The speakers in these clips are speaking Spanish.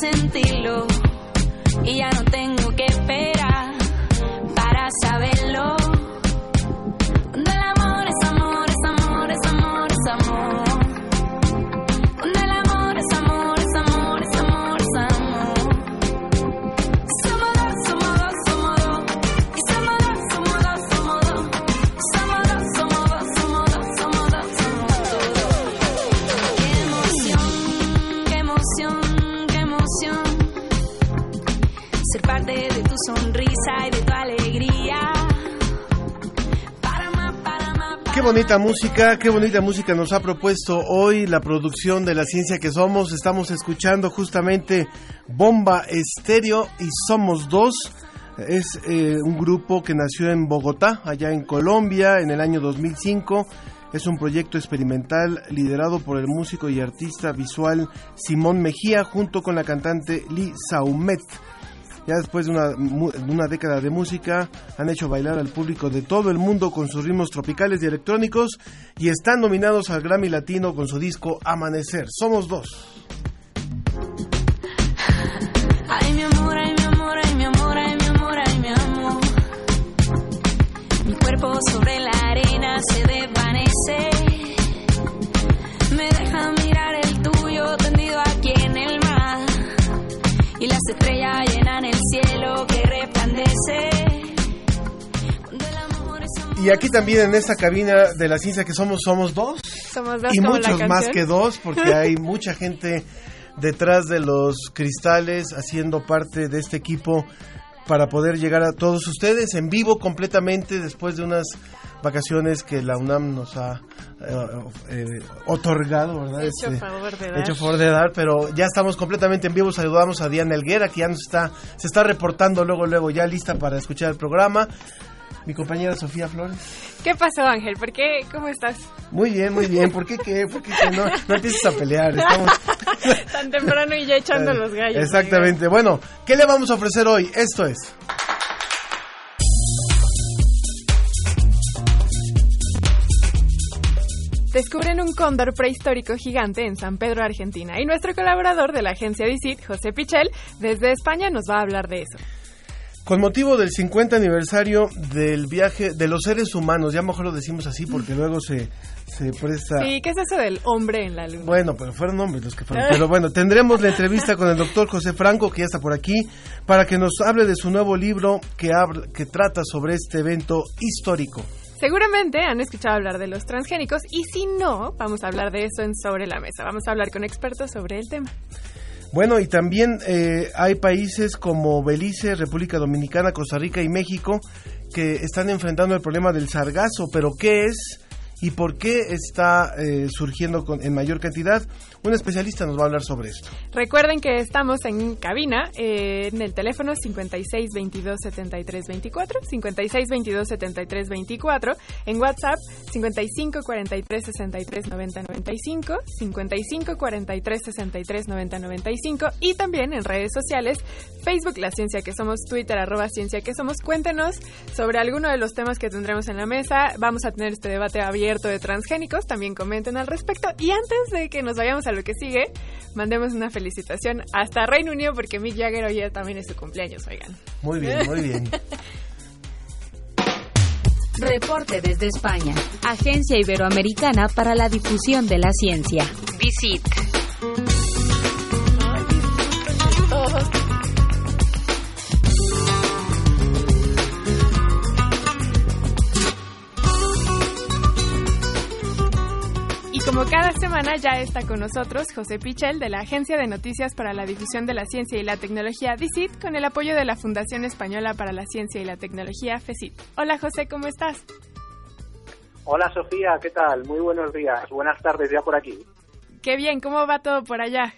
Sentirlo. Y ya no tengo bonita música, qué bonita música nos ha propuesto hoy la producción de la ciencia que somos. Estamos escuchando justamente Bomba Estéreo y Somos Dos. Es eh, un grupo que nació en Bogotá, allá en Colombia, en el año 2005. Es un proyecto experimental liderado por el músico y artista visual Simón Mejía junto con la cantante Lee Saumet. Ya después de una, de una década de música, han hecho bailar al público de todo el mundo con sus ritmos tropicales y electrónicos y están nominados al Grammy Latino con su disco Amanecer. Somos dos. Ay, mi amor, ay, mi amor, ay, mi amor, ay, mi amor, ay, mi amor. Mi cuerpo sobre la arena se desvanece. Me deja mirar el las estrellas llenan el cielo que resplandece. Cuando el amor es amor. Y aquí también en esta cabina de la ciencia que somos, somos dos. Somos dos y como la muchos más que dos, porque hay mucha gente detrás de los cristales haciendo parte de este equipo para poder llegar a todos ustedes en vivo completamente después de unas vacaciones que la UNAM nos ha eh, eh, otorgado, ¿verdad? Hecho Este, favor de dar. hecho favor de dar, pero ya estamos completamente en vivo. Saludamos a Diana Elguera, que ya nos está, se está reportando luego, luego, ya lista para escuchar el programa. Mi compañera Sofía Flores. ¿Qué pasó, Ángel? ¿Por qué? ¿Cómo estás? Muy bien, muy bien. ¿Por qué qué? ¿Por qué qué? No, no empieces a pelear. Estamos... Tan temprano y ya echando los gallos. Exactamente. Bueno, ¿qué le vamos a ofrecer hoy? Esto es. Descubren un cóndor prehistórico gigante en San Pedro, Argentina. Y nuestro colaborador de la agencia DICIT, José Pichel, desde España nos va a hablar de eso. Con motivo del 50 aniversario del viaje de los seres humanos, ya mejor lo decimos así porque luego se, se presta... Sí, ¿qué es eso del hombre en la luna? Bueno, pero fueron hombres los que fueron. Pero bueno, tendremos la entrevista con el doctor José Franco, que ya está por aquí, para que nos hable de su nuevo libro que, habla- que trata sobre este evento histórico. Seguramente han escuchado hablar de los transgénicos y si no, vamos a hablar de eso en Sobre la Mesa. Vamos a hablar con expertos sobre el tema. Bueno, y también eh, hay países como Belice, República Dominicana, Costa Rica y México que están enfrentando el problema del sargazo. Pero ¿qué es y por qué está eh, surgiendo con- en mayor cantidad? Un especialista nos va a hablar sobre esto. Recuerden que estamos en cabina eh, en el teléfono 56 22 73 24, 56 22 73 24, en WhatsApp 55 43 63 90 95, 55 43 63 90 95 y también en redes sociales Facebook La Ciencia que Somos, Twitter arroba Ciencia que Somos. Cuéntenos sobre alguno de los temas que tendremos en la mesa. Vamos a tener este debate abierto de transgénicos. También comenten al respecto. Y antes de que nos vayamos a lo que sigue, mandemos una felicitación hasta Reino Unido porque Mick Jagger hoy también es su cumpleaños, oigan. Muy bien, muy bien. Reporte desde España. Agencia Iberoamericana para la Difusión de la Ciencia. Visit. Como cada semana ya está con nosotros José Pichel de la Agencia de Noticias para la Difusión de la Ciencia y la Tecnología DICIT con el apoyo de la Fundación Española para la Ciencia y la Tecnología FECIT. Hola José, ¿cómo estás? Hola Sofía, ¿qué tal? Muy buenos días, buenas tardes ya por aquí. Qué bien, ¿cómo va todo por allá?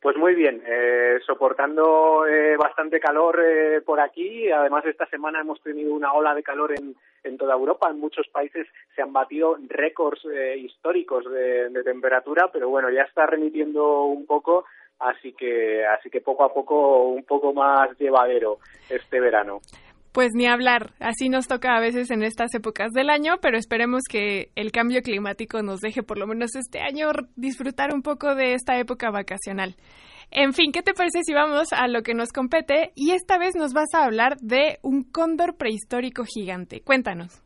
Pues muy bien, eh, soportando eh, bastante calor eh, por aquí. Además, esta semana hemos tenido una ola de calor en, en toda Europa. En muchos países se han batido récords históricos de, de, temperatura, pero bueno, ya está remitiendo un poco, así que, así que poco a poco un poco más llevadero este verano. Pues ni hablar, así nos toca a veces en estas épocas del año, pero esperemos que el cambio climático nos deje por lo menos este año disfrutar un poco de esta época vacacional. En fin, ¿qué te parece si vamos a lo que nos compete? Y esta vez nos vas a hablar de un cóndor prehistórico gigante. Cuéntanos.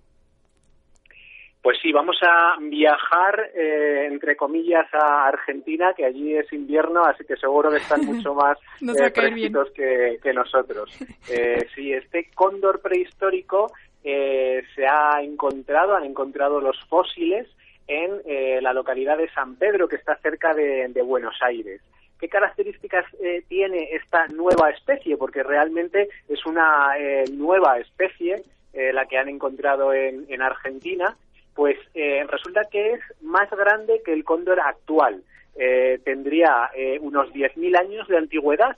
Pues sí, vamos a viajar, eh, entre comillas, a Argentina, que allí es invierno, así que seguro que están mucho más eh, fresquitos que, que, nosotros. Eh, sí, este cóndor prehistórico eh, se ha encontrado, han encontrado los fósiles en eh, la localidad de San Pedro, que está cerca de, de Buenos Aires. ¿Qué características eh, tiene esta nueva especie? Porque realmente es una eh, nueva especie eh, la que han encontrado en, en Argentina pues eh, resulta que es más grande que el cóndor actual. Eh, tendría unos 10.000 años de antigüedad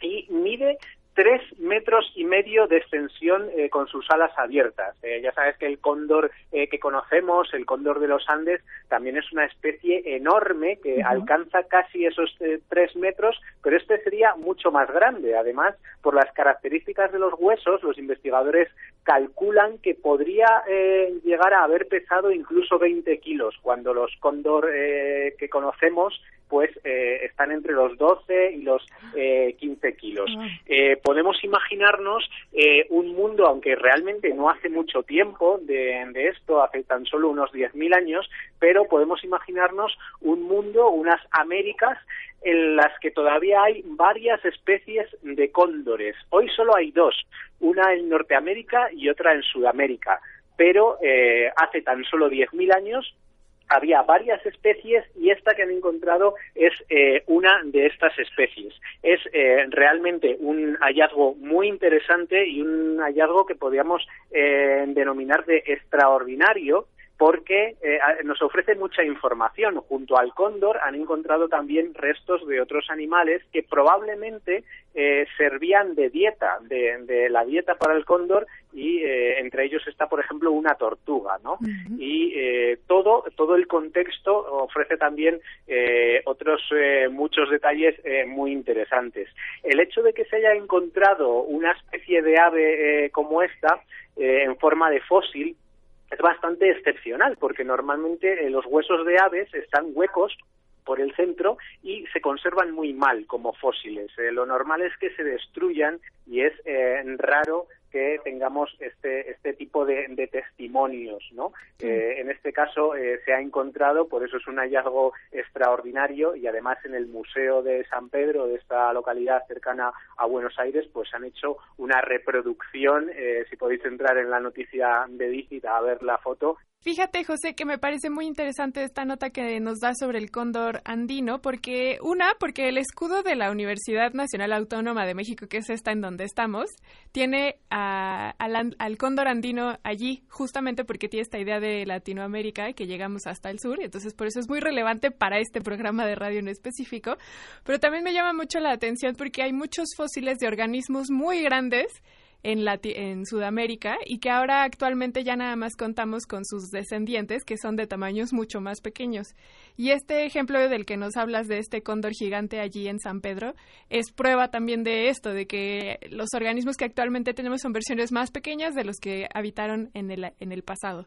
y mide tres metros y medio de extensión eh, con sus alas abiertas. Eh, ya sabes que el cóndor eh, que conocemos, el cóndor de los Andes, también es una especie enorme que uh -huh. alcanza casi esos eh, tres metros, pero este sería mucho más grande. Además, por las características de los huesos, los investigadores calculan que podría eh, llegar a haber pesado incluso 20 kilos, cuando los cóndor eh, que conocemos pues eh, están entre los 12 y los eh, 15 kilos. Eh, podemos imaginarnos eh, un mundo, aunque realmente no hace mucho tiempo de, de esto, hace tan solo unos 10.000 años, pero podemos imaginarnos un mundo, unas Américas en las que todavía hay varias especies de cóndores. Hoy solo hay dos, una en Norteamérica y otra en Sudamérica, pero eh, hace tan solo 10.000 años había varias especies y esta que han encontrado es eh, una de estas especies. Es eh, realmente un hallazgo muy interesante y un hallazgo que podríamos eh, denominar de extraordinario porque eh, nos ofrece mucha información. Junto al cóndor han encontrado también restos de otros animales que probablemente eh, servían de dieta, de, de, la dieta para el cóndor, y eh, entre ellos está, por ejemplo, una tortuga, ¿no? Uh -huh. Y eh, todo, todo el contexto ofrece también eh, otros muchos detalles muy interesantes. El hecho de que se haya encontrado una especie de ave como esta, en forma de fósil, es bastante excepcional porque normalmente eh, los huesos de aves están huecos por el centro y se conservan muy mal como fósiles. Eh, lo normal es que se destruyan y es eh, raro que tengamos este este tipo de, de testimonios, ¿no? Sí. Eh, en este caso eh, se ha encontrado, por eso es un hallazgo extraordinario y además en el Museo de San Pedro de esta localidad cercana a Buenos Aires, pues han hecho una reproducción. Eh, si podéis entrar en la noticia de Digit a ver la foto, Fíjate, José, que me parece muy interesante esta nota que nos da sobre el cóndor andino, porque una, porque el escudo de la Universidad Nacional Autónoma de México, que es esta en donde estamos, tiene al, al, cóndor andino allí, justamente porque tiene esta idea de Latinoamérica y que llegamos hasta el sur, entonces por eso es muy relevante para este programa de radio en específico, pero también me llama mucho la atención porque hay muchos fósiles de organismos muy grandes en, en Sudamérica y que ahora actualmente ya nada más contamos con sus descendientes que son de tamaños mucho más pequeños. Y este ejemplo del que nos hablas de este cóndor gigante allí en San Pedro es prueba también de esto, de que los organismos que actualmente tenemos son versiones más pequeñas de los que habitaron en el, en el pasado.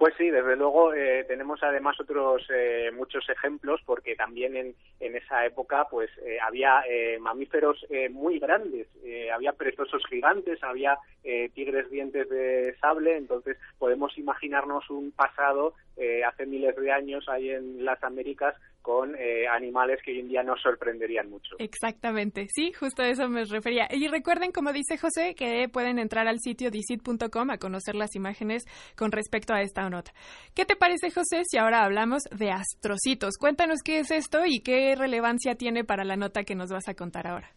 Pues sí, desde luego eh, tenemos además otros eh, muchos ejemplos porque también en, en esa época pues eh, había eh, mamíferos eh, muy grandes, eh, había perezosos gigantes, había eh, tigres dientes de sable, entonces podemos imaginarnos un pasado eh, hace miles de años ahí en las Américas con animales que hoy en día nos sorprenderían mucho. Exactamente, sí, justo a eso me refería. Y recuerden, como dice José, que pueden entrar al sitio disit.com a conocer las imágenes con respecto a esta nota. ¿Qué te parece, José, si ahora hablamos de astrocitos? Cuéntanos qué es esto y qué relevancia tiene para la nota que nos vas a contar ahora.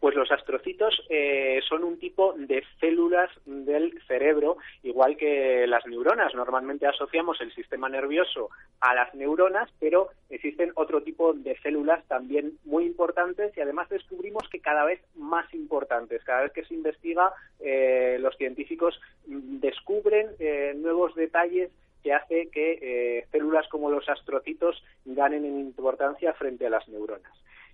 Pues los astrocitos eh, son un tipo de células del cerebro, igual que las neuronas. Normalmente asociamos el sistema nervioso a las neuronas, pero existen otro tipo de células también muy importantes y además descubrimos que cada vez más importantes. Cada vez que se investiga, eh, los científicos descubren eh, nuevos detalles que hace que células como los astrocitos ganen en importancia frente a las neuronas.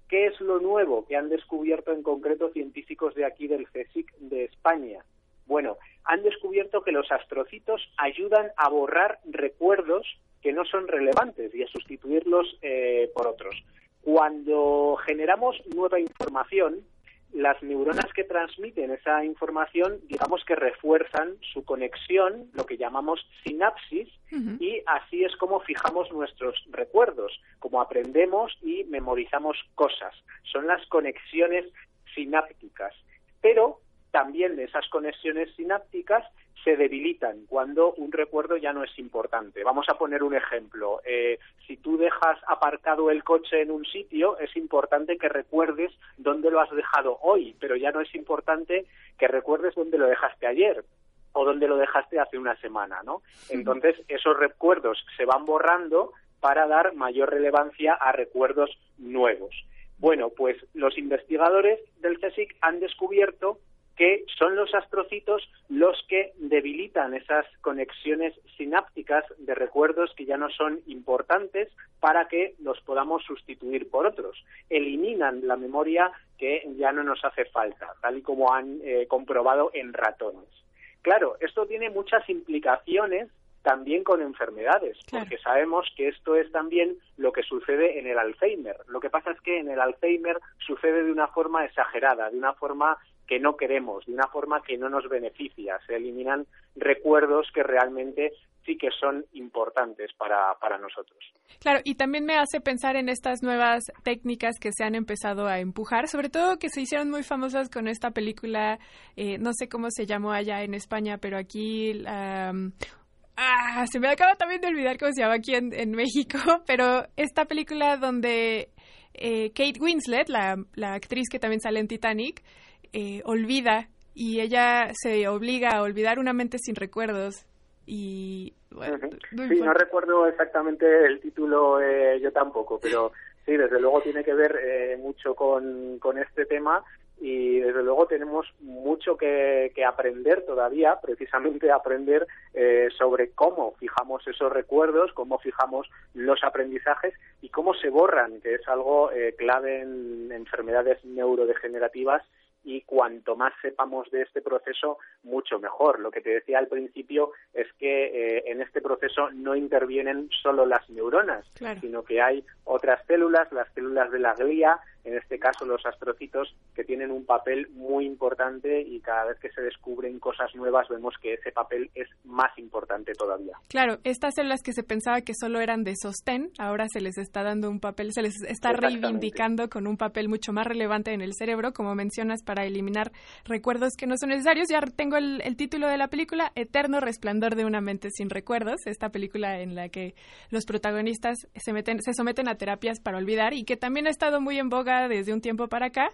¿Qué es lo nuevo que han descubierto en concreto científicos de aquí del CSIC de España? Bueno, han descubierto que los astrocitos ayudan a borrar recuerdos que no son relevantes y a sustituirlos eh, por otros. Cuando generamos nueva información, las neuronas que transmiten esa información, digamos que refuerzan su conexión, lo que llamamos sinapsis, y así es como fijamos nuestros recuerdos, como aprendemos y memorizamos cosas. Son las conexiones sinápticas. Pero también de esas conexiones sinápticas se debilitan cuando un recuerdo ya no es importante. Vamos a poner un ejemplo. Eh, si tú dejas aparcado el coche en un sitio, es importante que recuerdes dónde lo has dejado hoy, pero ya no es importante que recuerdes dónde lo dejaste ayer o dónde lo dejaste hace una semana, ¿no? Entonces, esos recuerdos se van borrando para dar mayor relevancia a recuerdos nuevos. Bueno, pues los investigadores del CSIC han descubierto que son los astrocitos los que debilitan esas conexiones sinápticas de recuerdos que ya no son importantes para que los podamos sustituir por otros. Eliminan la memoria que ya no nos hace falta, tal y como han eh, comprobado en ratones. Claro, esto tiene muchas implicaciones también con enfermedades, porque sabemos que esto es también lo que sucede en el Alzheimer. Lo que pasa es que en el Alzheimer sucede de una forma exagerada, de una forma que no queremos, de una forma que no nos beneficia. Se eliminan recuerdos que realmente sí que son importantes para, para nosotros. Claro, y también me hace pensar en estas nuevas técnicas que se han empezado a empujar, sobre todo que se hicieron muy famosas con esta película, eh, no sé cómo se llamó allá en España, pero aquí... ah, se me acaba también de olvidar cómo se llama aquí en, en México, pero esta película donde eh, Kate Winslet, la, la actriz que también sale en Titanic, eh, olvida y ella se obliga a olvidar una mente sin recuerdos y sí, no recuerdo exactamente el título eh, yo tampoco, pero sí, desde luego tiene que ver eh, mucho con, con este tema y desde luego tenemos mucho que, que aprender todavía, precisamente aprender eh, sobre cómo fijamos esos recuerdos, cómo fijamos los aprendizajes y cómo se borran, que es algo eh, clave en enfermedades neurodegenerativas y cuanto más sepamos de este proceso, mucho mejor. Lo que te decía al principio es que eh, en este proceso no intervienen solo las neuronas, sino que hay otras células, las células de la glía, en este caso los astrocitos, que tienen un papel muy importante y cada vez que se descubren cosas nuevas vemos que ese papel es más importante todavía. Claro, estas células que se pensaba que solo eran de sostén, ahora se les está dando un papel, se les está reivindicando con un papel mucho más relevante en el cerebro, como mencionas, para eliminar recuerdos que no son necesarios. Ya tengo el, título de la película, Eterno Resplandor de una mente sin recuerdos, esta película en la que los protagonistas se, meten, se someten a terapias para olvidar y que también ha estado muy en boga desde un tiempo para acá,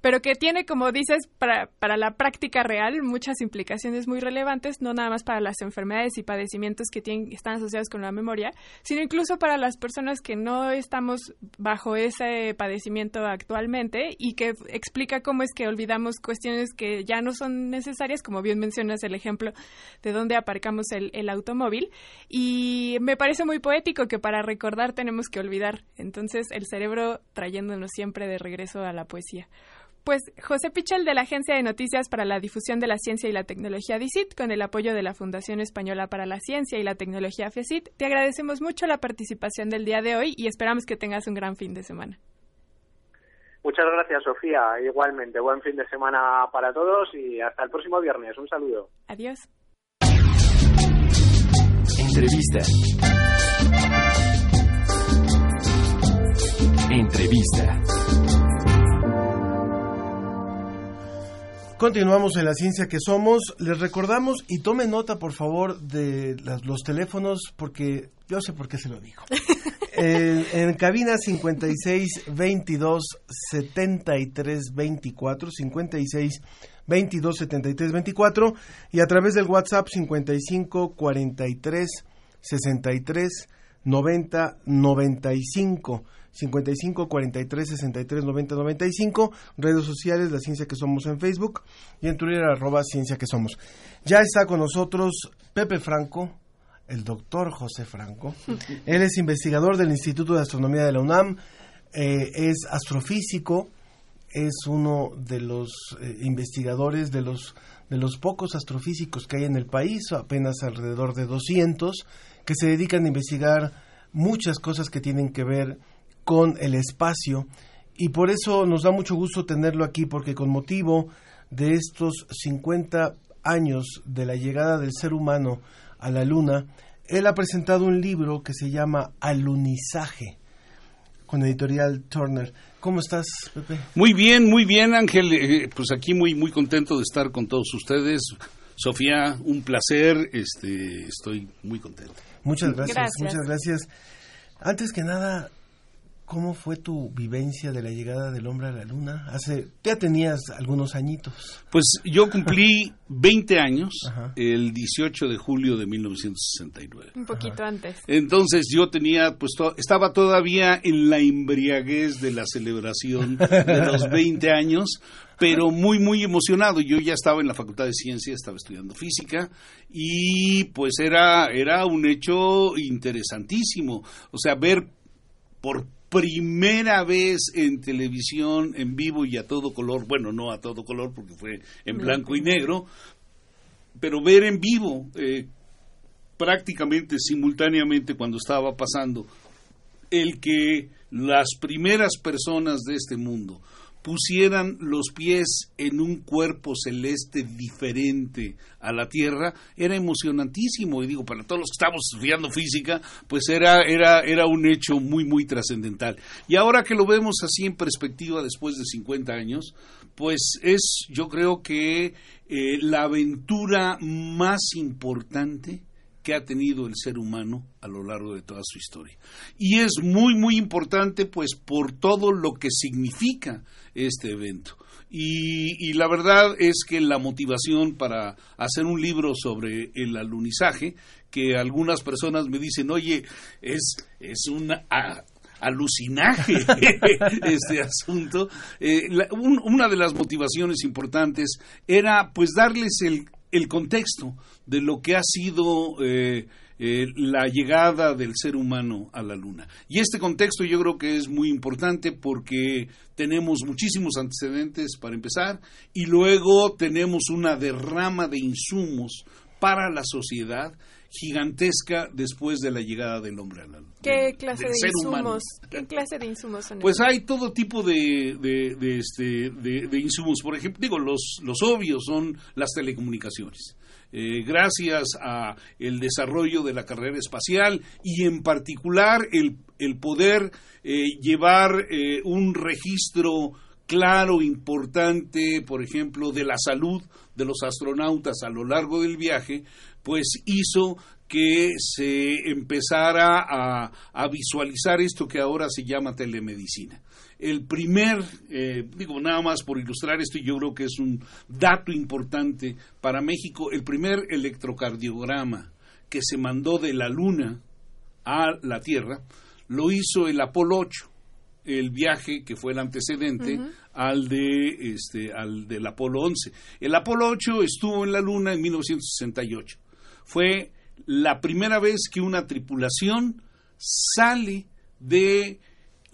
pero que tiene, como dices, para, para la práctica real muchas implicaciones muy relevantes, no nada más para las enfermedades y padecimientos que tienen, están asociados con la memoria, sino incluso para las personas que no estamos bajo ese padecimiento actualmente y que explica cómo es que olvidamos cuestiones que ya no son necesarias, como bien mencionas el ejemplo de dónde aparcamos el, el automóvil. Y me parece muy poético que para recordar tenemos que olvidar. Entonces el cerebro trayéndonos siempre de regreso a la poesía. Pues José Pichel de la Agencia de Noticias para la Difusión de la Ciencia y la Tecnología DICIT, con el apoyo de la Fundación Española para la Ciencia y la Tecnología FECIT, te agradecemos mucho la participación del día de hoy y esperamos que tengas un gran fin de semana. Muchas gracias, Sofía. Igualmente, buen fin de semana para todos y hasta el próximo viernes. Un saludo. Adiós. Entrevista. Entrevista. Continuamos en la ciencia que somos. Les recordamos y tome nota, por favor, de los teléfonos, porque yo sé por qué se lo digo. en, cabina 56 22 73 24, 56 22 73 24, y a través del WhatsApp 55 43 63 90 95. 55 43 63 90 95, redes sociales, la ciencia que somos en Facebook y en Twitter arroba ciencia que somos. Ya está con nosotros Pepe Franco, el doctor José Franco. Él es investigador del Instituto de Astronomía de la UNAM, eh, es astrofísico, es uno de los eh, investigadores de los de los pocos astrofísicos que hay en el país, apenas alrededor de 200, que se dedican a investigar muchas cosas que tienen que ver con el espacio y por eso nos da mucho gusto tenerlo aquí porque con motivo de estos 50 años de la llegada del ser humano a la luna, él ha presentado un libro que se llama Alunizaje con editorial Turner. ¿Cómo estás, Pepe? Muy bien, muy bien, Ángel. Eh, pues aquí muy muy contento de estar con todos ustedes. Sofía, un placer. Este, estoy muy contento. Muchas gracias, muchas gracias. Antes que nada, ¿Cómo fue tu vivencia de la llegada del hombre a la luna? Hace, ya tenías algunos añitos. Pues yo cumplí 20 años el 18 de julio de 1969. Un poquito antes. Entonces yo tenía, pues estaba todavía en la embriaguez de la celebración de los 20 años, pero muy, muy emocionado. Yo ya estaba en la Facultad de Ciencias, estaba estudiando física y pues era, era un hecho interesantísimo. O sea, ver por primera vez en televisión en vivo y a todo color, bueno, no a todo color porque fue en blanco. y negro, pero ver en vivo eh, prácticamente simultáneamente cuando estaba pasando el que las primeras personas de este mundo pusieran los pies en un cuerpo celeste diferente a la Tierra, era emocionantísimo. Y digo, para todos los que estamos estudiando física, pues era, era, era un hecho muy, muy trascendental. Y ahora que lo vemos así en perspectiva después de 50 años, pues es, yo creo que eh, la aventura más importante que ha tenido el ser humano a lo largo de toda su historia. Y es muy, muy importante, pues, por todo lo que significa este evento. Y, la verdad es que la motivación para hacer un libro sobre el alunizaje, que algunas personas me dicen, oye, es, es un alucinaje este asunto. Eh, una de las motivaciones importantes era pues darles el, el contexto de lo que ha sido eh, eh, la llegada del ser humano a la Luna. Y este contexto yo creo que es muy importante porque tenemos muchísimos antecedentes para empezar y luego tenemos una derrama de insumos para la sociedad gigantesca después de la llegada del hombre a la luna. ¿Qué clase de insumos? ¿Qué clase de insumos son? Pues hay todo tipo de, de, este, de, insumos. Por ejemplo, digo, los, los obvios son las telecomunicaciones. Eh, gracias a el desarrollo de la carrera espacial y en particular el, el poder eh, llevar eh, un registro claro, importante, por ejemplo, de la salud de los astronautas a lo largo del viaje, pues hizo que se empezara a, visualizar esto que ahora se llama telemedicina. El primer, eh, digo nada más por ilustrar esto, yo creo que es un dato importante para México, el primer electrocardiograma que se mandó de la Luna a la Tierra, lo hizo el Apolo 8 el viaje que fue el antecedente al de este al del Apolo 11. El Apolo 8 estuvo en la Luna en 1968. Fue la primera vez que una tripulación sale de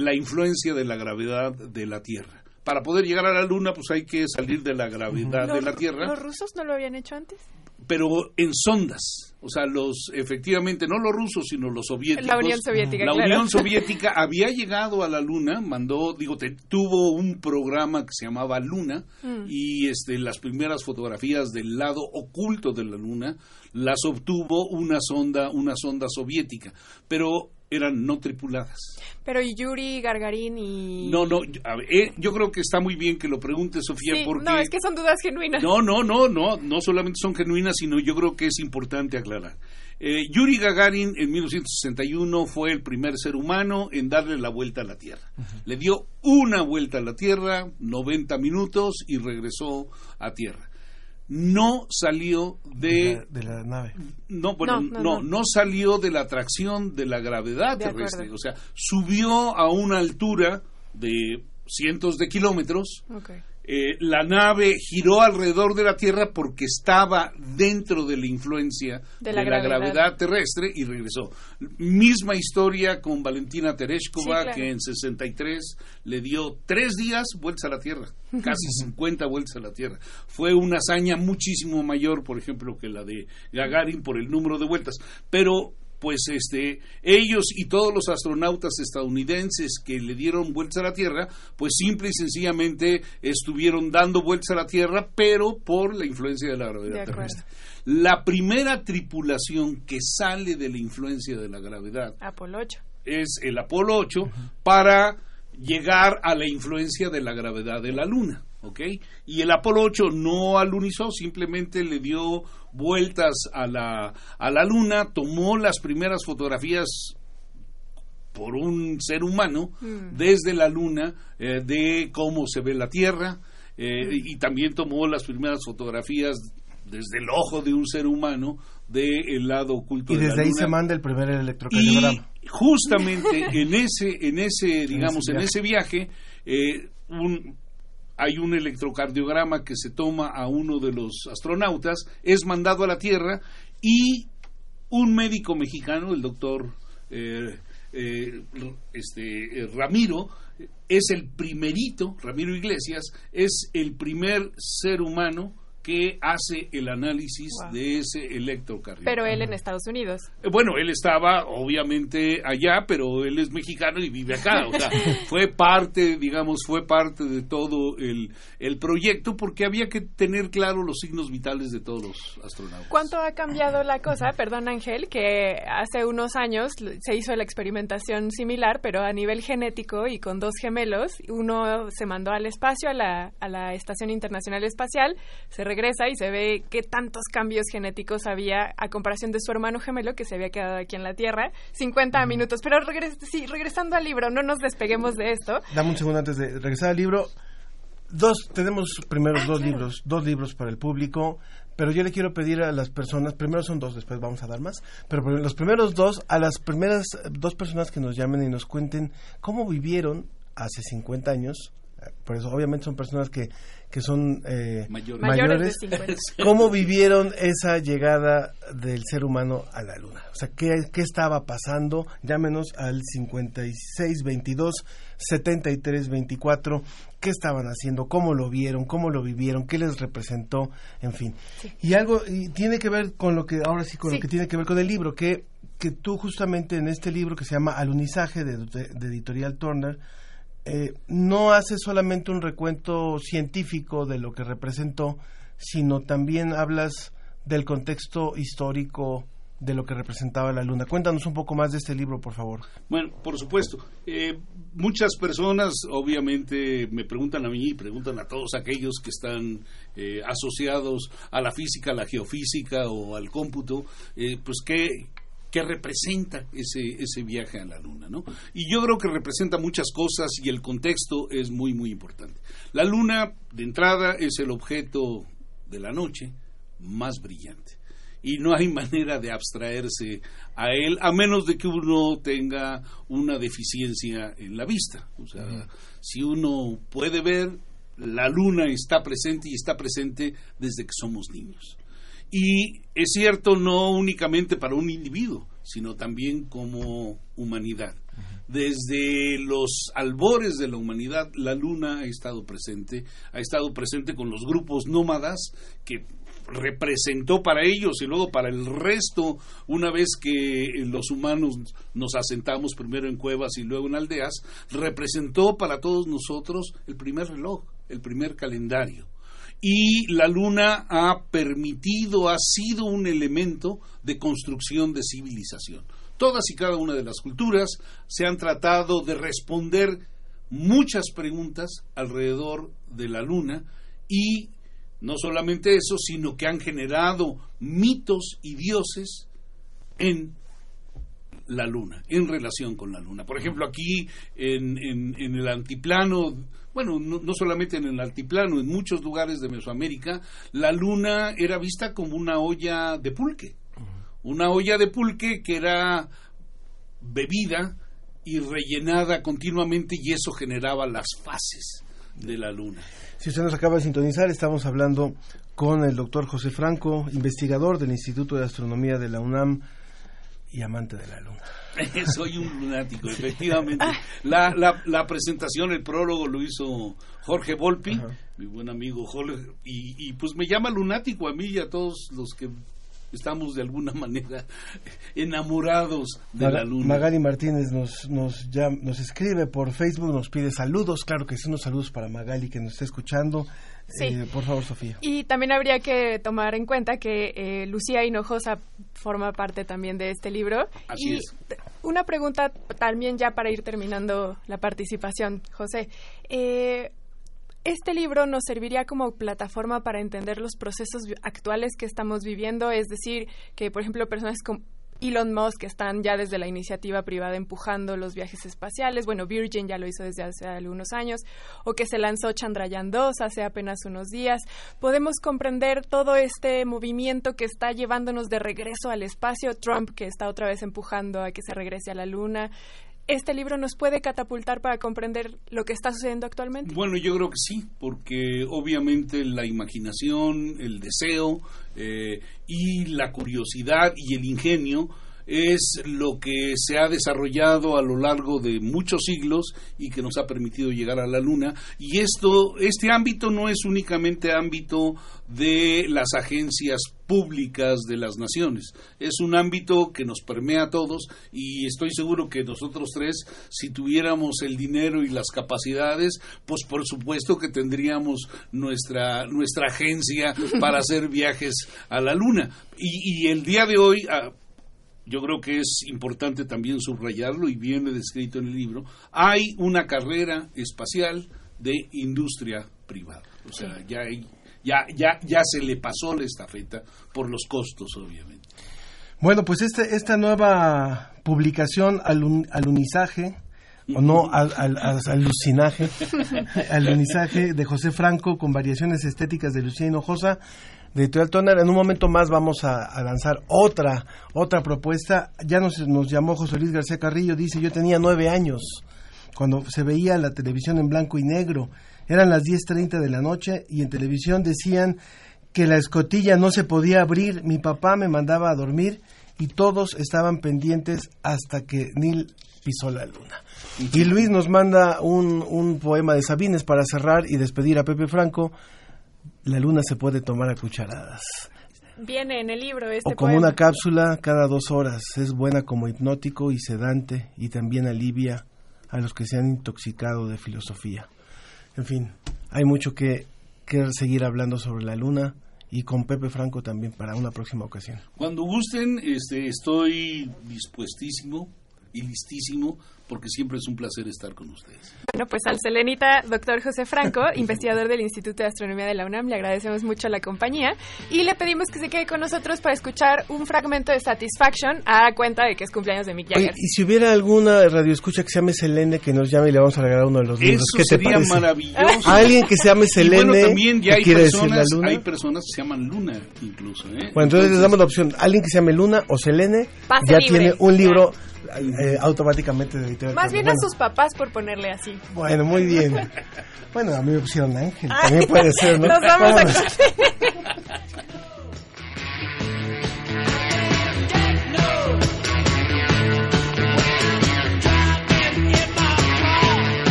la influencia de la gravedad de la Tierra. Para poder llegar a la Luna, pues hay que salir de la gravedad de la Tierra. ¿Los rusos no lo habían hecho antes? Pero en sondas. O sea, los efectivamente, no los rusos, sino los soviéticos. La Unión Soviética. La Unión Soviética había llegado a la Luna, mandó, digo, tuvo un programa que se llamaba Luna mm. y este, las primeras fotografías del lado oculto de la Luna las obtuvo una sonda, una sonda soviética. Pero eran no tripuladas. Pero Yuri, Gargarín y... No, no, eh, yo creo que está muy bien que lo pregunte Sofía porque... No, es que son dudas genuinas. No, no, no, no, no solamente son genuinas, sino yo creo que es importante aclarar. Eh, Yuri Gagarin en 1961 fue el primer ser humano en darle la vuelta a la Tierra. Le dio una vuelta a la Tierra, 90 minutos, y regresó a Tierra no salió de, de, la, nave. No, bueno, no no, salió de la atracción de la gravedad terrestre. O sea, subió a una altura de cientos de kilómetros. Eh, la nave giró alrededor de la Tierra porque estaba dentro de la influencia de la, gravedad. terrestre y regresó. Misma historia con Valentina Tereshkova, que en 63 le dio tres días vueltas a la Tierra, casi 50 vueltas a la Tierra. Fue una hazaña muchísimo mayor, por ejemplo, que la de Gagarin por el número de vueltas. Pero pues este ellos y todos los astronautas estadounidenses que le dieron vueltas a la Tierra, pues simple y sencillamente estuvieron dando vueltas a la Tierra, pero por la influencia de la gravedad terrestre. La primera tripulación que sale de la influencia de la gravedad Apolo 8. es el Apolo 8 para llegar a la influencia de la gravedad de la Luna. ¿ok? Y el Apolo 8 no alunizó, simplemente le dio vueltas a la, a la Luna, tomó las primeras fotografías por un ser humano mm. desde la Luna eh, de cómo se ve la Tierra eh, mm. y también tomó las primeras fotografías desde el ojo de un ser humano del lado oculto y desde ahí se manda el primer electrocardiograma y justamente en ese en ese digamos en ese viaje, eh, un, hay un electrocardiograma que se toma a uno de los astronautas, es mandado a la Tierra y un médico mexicano, el doctor eh, eh, este, Ramiro, es el primerito, Ramiro Iglesias, es el primer ser humano que hace el análisis de ese electrocardiograma. Pero él en Estados Unidos. Eh, bueno, él estaba obviamente allá, pero él es mexicano y vive acá. O sea, fue parte, digamos, fue parte de todo el, el proyecto porque había que tener claro los signos vitales de todos los astronautas. ¿Cuánto ha cambiado la cosa? Perdón, Ángel, que hace unos años se hizo la experimentación similar, pero a nivel genético y con dos gemelos. Uno se mandó al espacio, a la, a la Estación Internacional Espacial, se regresa y se ve qué tantos cambios genéticos había a comparación de su hermano gemelo que se había quedado aquí en la Tierra. 50 minutos. Pero sí, regresando al libro, no nos despeguemos de esto. Dame un segundo antes de regresar al libro. Dos, tenemos primero ah, dos libros, dos libros para el público, pero yo le quiero pedir a las personas, primero son dos, después vamos a dar más, pero los primeros dos, a las primeras dos personas que nos llamen y nos cuenten cómo vivieron hace 50 años, eh, por eso obviamente son personas que que son eh, mayores, ¿cómo vivieron esa llegada del ser humano a la Luna? O sea, ¿qué, qué estaba pasando? Llámenos al 56 22 73 24. ¿Qué estaban haciendo? ¿Cómo lo vieron? ¿Cómo lo vivieron? ¿Qué les representó? En fin. Y algo y tiene que ver con lo que, ahora sí, con lo que tiene que ver con el libro, que, que tú justamente en este libro que se llama Alunizaje de, de Editorial Turner, eh, no hace solamente un recuento científico de lo que representó, sino también hablas del contexto histórico de lo que representaba la luna. Cuéntanos un poco más de este libro, por favor. Bueno, por supuesto. Eh, muchas personas, obviamente, me preguntan a mí y preguntan a todos aquellos que están eh, asociados a la física, a la geofísica o al cómputo, pues qué, que representa ese, ese viaje a la Luna, ¿no? Y yo creo que representa muchas cosas y el contexto es muy, muy importante. La Luna, de entrada, es el objeto de la noche más brillante. Y no hay manera de abstraerse a él, a menos de que uno tenga una deficiencia en la vista. O sea, si uno puede ver, la luna está presente y está presente desde que somos niños. Y es cierto no únicamente para un individuo, sino también como humanidad. Desde los albores de la humanidad, la luna ha estado presente, ha estado presente con los grupos nómadas que representó para ellos y luego para el resto, una vez que los humanos nos asentamos primero en cuevas y luego en aldeas, representó para todos nosotros el primer reloj, el primer calendario y la luna ha permitido, ha sido un elemento de construcción de civilización. todas y cada una de las culturas se han tratado de responder muchas preguntas alrededor de la luna y no solamente eso, sino que han generado mitos y dioses en la luna, en relación con la luna. Por ejemplo, aquí en, en, el altiplano, bueno, no, solamente en el altiplano, en muchos lugares de Mesoamérica, la luna era vista como una olla de pulque. Una olla de pulque que era bebida y rellenada continuamente y eso generaba las fases de la luna. Si usted nos acaba de sintonizar, estamos hablando con el doctor José Franco, investigador del Instituto de Astronomía de la UNAM y amante de la luna. Soy un lunático, efectivamente. La, la, la, presentación, el prólogo lo hizo Jorge Volpi, mi buen amigo Jorge, y, y pues me llama lunático a mí y a todos los que estamos de alguna manera enamorados de la luna. Magali Martínez nos, nos, ya, nos escribe por Facebook, nos pide saludos, claro que sí, unos saludos para Magali que nos está escuchando. Sí. Eh, por favor, Sofía. Y también habría que tomar en cuenta que eh, Lucía Hinojosa forma parte también de este libro. Así y Una pregunta también ya para ir terminando la participación, José. Eh, este libro nos serviría como plataforma para entender los procesos actuales que estamos viviendo, es decir, que por ejemplo personas como Elon Musk están ya desde la iniciativa privada empujando los viajes espaciales. Bueno, Virgin ya lo hizo desde hace algunos años, o que se lanzó Chandrayaan 2 hace apenas unos días. Podemos comprender todo este movimiento que está llevándonos de regreso al espacio. Trump, que está otra vez empujando a que se regrese a la Luna este libro nos puede catapultar para comprender lo que está sucediendo actualmente? Bueno, yo creo que sí, porque obviamente la imaginación, el deseo eh, y la curiosidad y el ingenio es lo que se ha desarrollado a lo largo de muchos siglos y que nos ha permitido llegar a la luna. Y esto este ámbito no es únicamente ámbito de las agencias públicas de las naciones. Es un ámbito que nos permea a todos y estoy seguro que nosotros tres si tuviéramos el dinero y las capacidades pues por supuesto que tendríamos nuestra nuestra agencia para hacer viajes a la luna. Y, y el día de hoy ah, yo creo que es importante también subrayarlo y viene descrito en el libro, hay una carrera espacial de industria privada. O sea, ya, ya, ya, ya se le pasó la estafeta por los costos, obviamente. Bueno, pues este, esta nueva publicación, al, alunizaje, o no al, al, al alucinaje, alunizaje de José Franco con variaciones estéticas de Lucía Hinojosa, de Editorial Toner. En un momento más vamos a, lanzar otra, otra propuesta. Ya nos, nos llamó José Luis García Carrillo, dice, yo tenía nueve años cuando se veía la televisión en blanco y negro. Eran las 10.30 de la noche y en televisión decían que la escotilla no se podía abrir. Mi papá me mandaba a dormir y todos estaban pendientes hasta que Neil pisó la luna. Y Luis nos manda un, un poema de Sabines para cerrar y despedir a Pepe Franco la luna se puede tomar a cucharadas. Viene en el libro este O como una cápsula cada dos horas. Es buena como hipnótico y sedante y también alivia a los que se han intoxicado de filosofía. En fin, hay mucho que, que seguir hablando sobre la luna y con Pepe Franco también para una próxima ocasión. Cuando gusten, este, estoy dispuestísimo y listísimo porque siempre es un placer estar con ustedes. Bueno, pues al selenita doctor José Franco, investigador del Instituto de Astronomía de la UNAM, le agradecemos mucho la compañía y le pedimos que se quede con nosotros para escuchar un fragmento de Satisfaction a cuenta de que es cumpleaños de Mick Jagger. y si hubiera alguna radioescucha que se llame Selene, que nos llame y le vamos a regalar uno de los libros. Eso sería maravilloso. Alguien que se llame Selene. bueno, también ya hay personas, hay personas que se llaman Luna, incluso. ¿eh? Bueno, entonces, les damos la opción. Alguien que se llame Luna o Selene ya tiene un libro eh, automáticamente Más bien a sus papás por ponerle así. Bueno, muy bien. bueno, a mí me pusieron Ángel, también puede ser, ¿no? Nos vamos a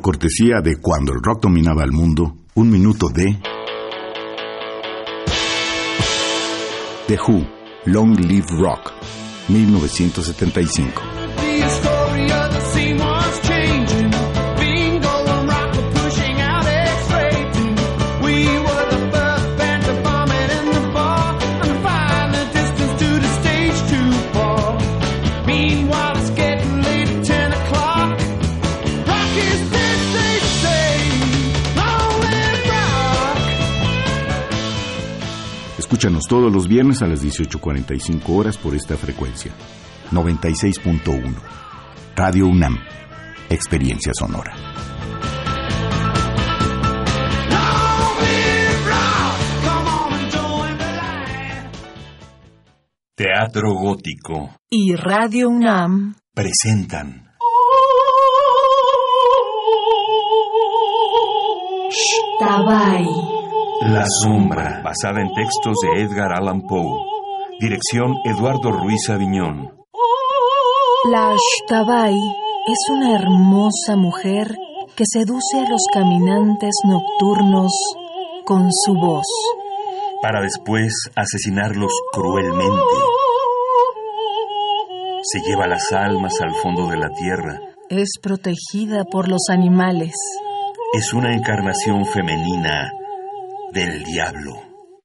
Cortesía de cuando el rock dominaba el mundo, un minuto de The Who, Long Live Rock, 1975. Escúchanos todos los viernes a las 18.45 horas por esta frecuencia. 96.1. Radio UNAM. Experiencia sonora. Teatro Gótico y Radio UNAM presentan Tabay. La sombra, basada en textos de Edgar Allan Poe. Dirección Eduardo Ruiz Aviñón. La Ashtabai es una hermosa mujer que seduce a los caminantes nocturnos con su voz. Para después asesinarlos cruelmente. Se lleva las almas al fondo de la tierra. Es protegida por los animales. Es una encarnación femenina del diablo.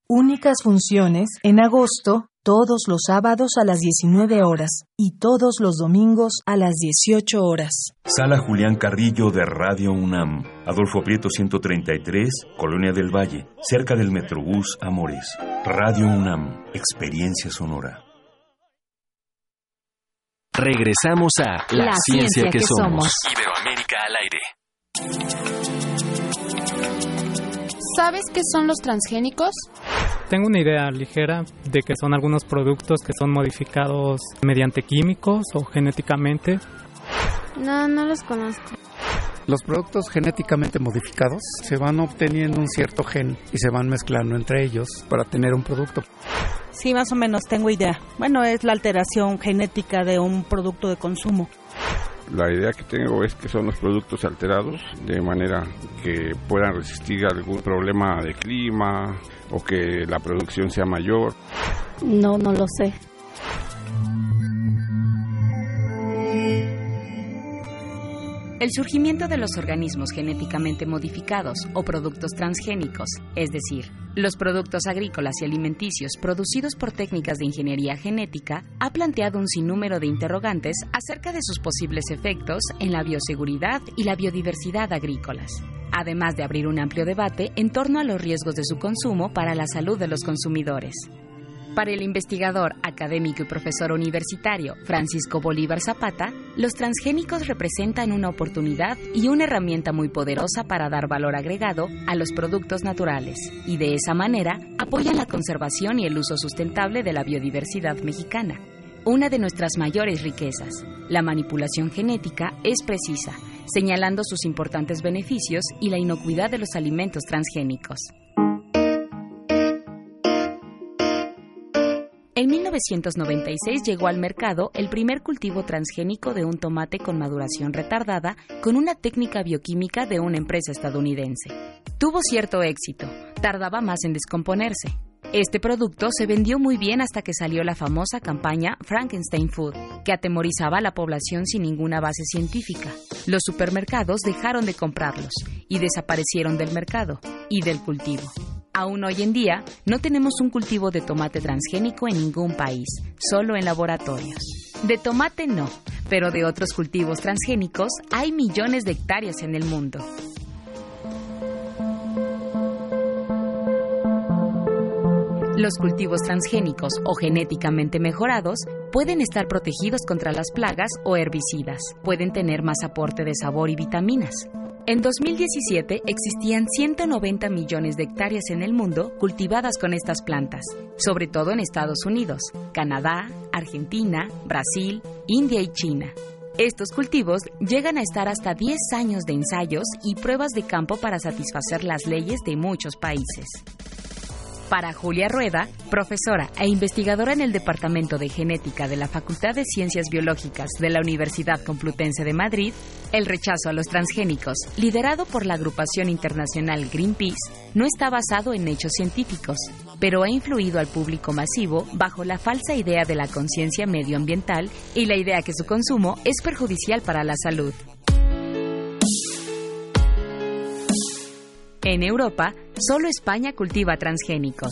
Únicas funciones en agosto, todos los sábados a las 19 horas y todos los domingos a las 18 horas. Sala Julián Carrillo de Radio UNAM, Adolfo Prieto 133, Colonia del Valle, cerca del Metrobús Amores. Radio UNAM, experiencia sonora. Regresamos a La, ciencia, que, somos. Iberoamérica al aire. ¿Sabes qué son los transgénicos? Tengo una idea ligera de que son algunos productos que son modificados mediante químicos o genéticamente. No, no los conozco. Los productos genéticamente modificados se van obteniendo un cierto gen y se van mezclando entre ellos para tener un producto. Sí, más o menos tengo idea. Bueno, es la alteración genética de un producto de consumo. La idea que tengo es que son los productos alterados de manera que puedan resistir algún problema de clima o que la producción sea mayor. No, no lo sé. El surgimiento de los organismos genéticamente modificados o productos transgénicos, es decir, los productos agrícolas y alimenticios producidos por técnicas de ingeniería genética, ha planteado un sinnúmero de interrogantes acerca de sus posibles efectos en la bioseguridad y la biodiversidad agrícolas, además de abrir un amplio debate en torno a los riesgos de su consumo para la salud de los consumidores. Para el investigador, académico y profesor universitario Francisco Bolívar Zapata, los transgénicos representan una oportunidad y una herramienta muy poderosa para dar valor agregado a los productos naturales y de esa manera apoyan la conservación y el uso sustentable de la biodiversidad mexicana. Una de nuestras mayores riquezas, la manipulación genética, es precisa, señalando sus importantes beneficios y la inocuidad de los alimentos transgénicos. En 1996 llegó al mercado el primer cultivo transgénico de un tomate con maduración retardada con una técnica bioquímica de una empresa estadounidense. Tuvo cierto éxito, tardaba más en descomponerse. Este producto se vendió muy bien hasta que salió la famosa campaña Frankenstein Food, que atemorizaba a la población sin ninguna base científica. Los supermercados dejaron de comprarlos y desaparecieron del mercado y del cultivo. Aún hoy en día, no tenemos un cultivo de tomate transgénico en ningún país, solo en laboratorios. De tomate no, pero de otros cultivos transgénicos hay millones de hectáreas en el mundo. Los cultivos transgénicos o genéticamente mejorados pueden estar protegidos contra las plagas o herbicidas, pueden tener más aporte de sabor y vitaminas, En 2017 existían 190 millones de hectáreas en el mundo cultivadas con estas plantas, sobre todo en Estados Unidos, Canadá, Argentina, Brasil, India y China. Estos cultivos llegan a estar hasta 10 años de ensayos y pruebas de campo para satisfacer las leyes de muchos países. Para Julia Rueda, profesora e investigadora en el Departamento de Genética de la Facultad de Ciencias Biológicas de la Universidad Complutense de Madrid, el rechazo a los transgénicos, liderado por la agrupación internacional Greenpeace, no está basado en hechos científicos, pero ha influido al público masivo bajo la falsa idea de la conciencia medioambiental y la idea que su consumo es perjudicial para la salud. En Europa, solo España cultiva transgénicos.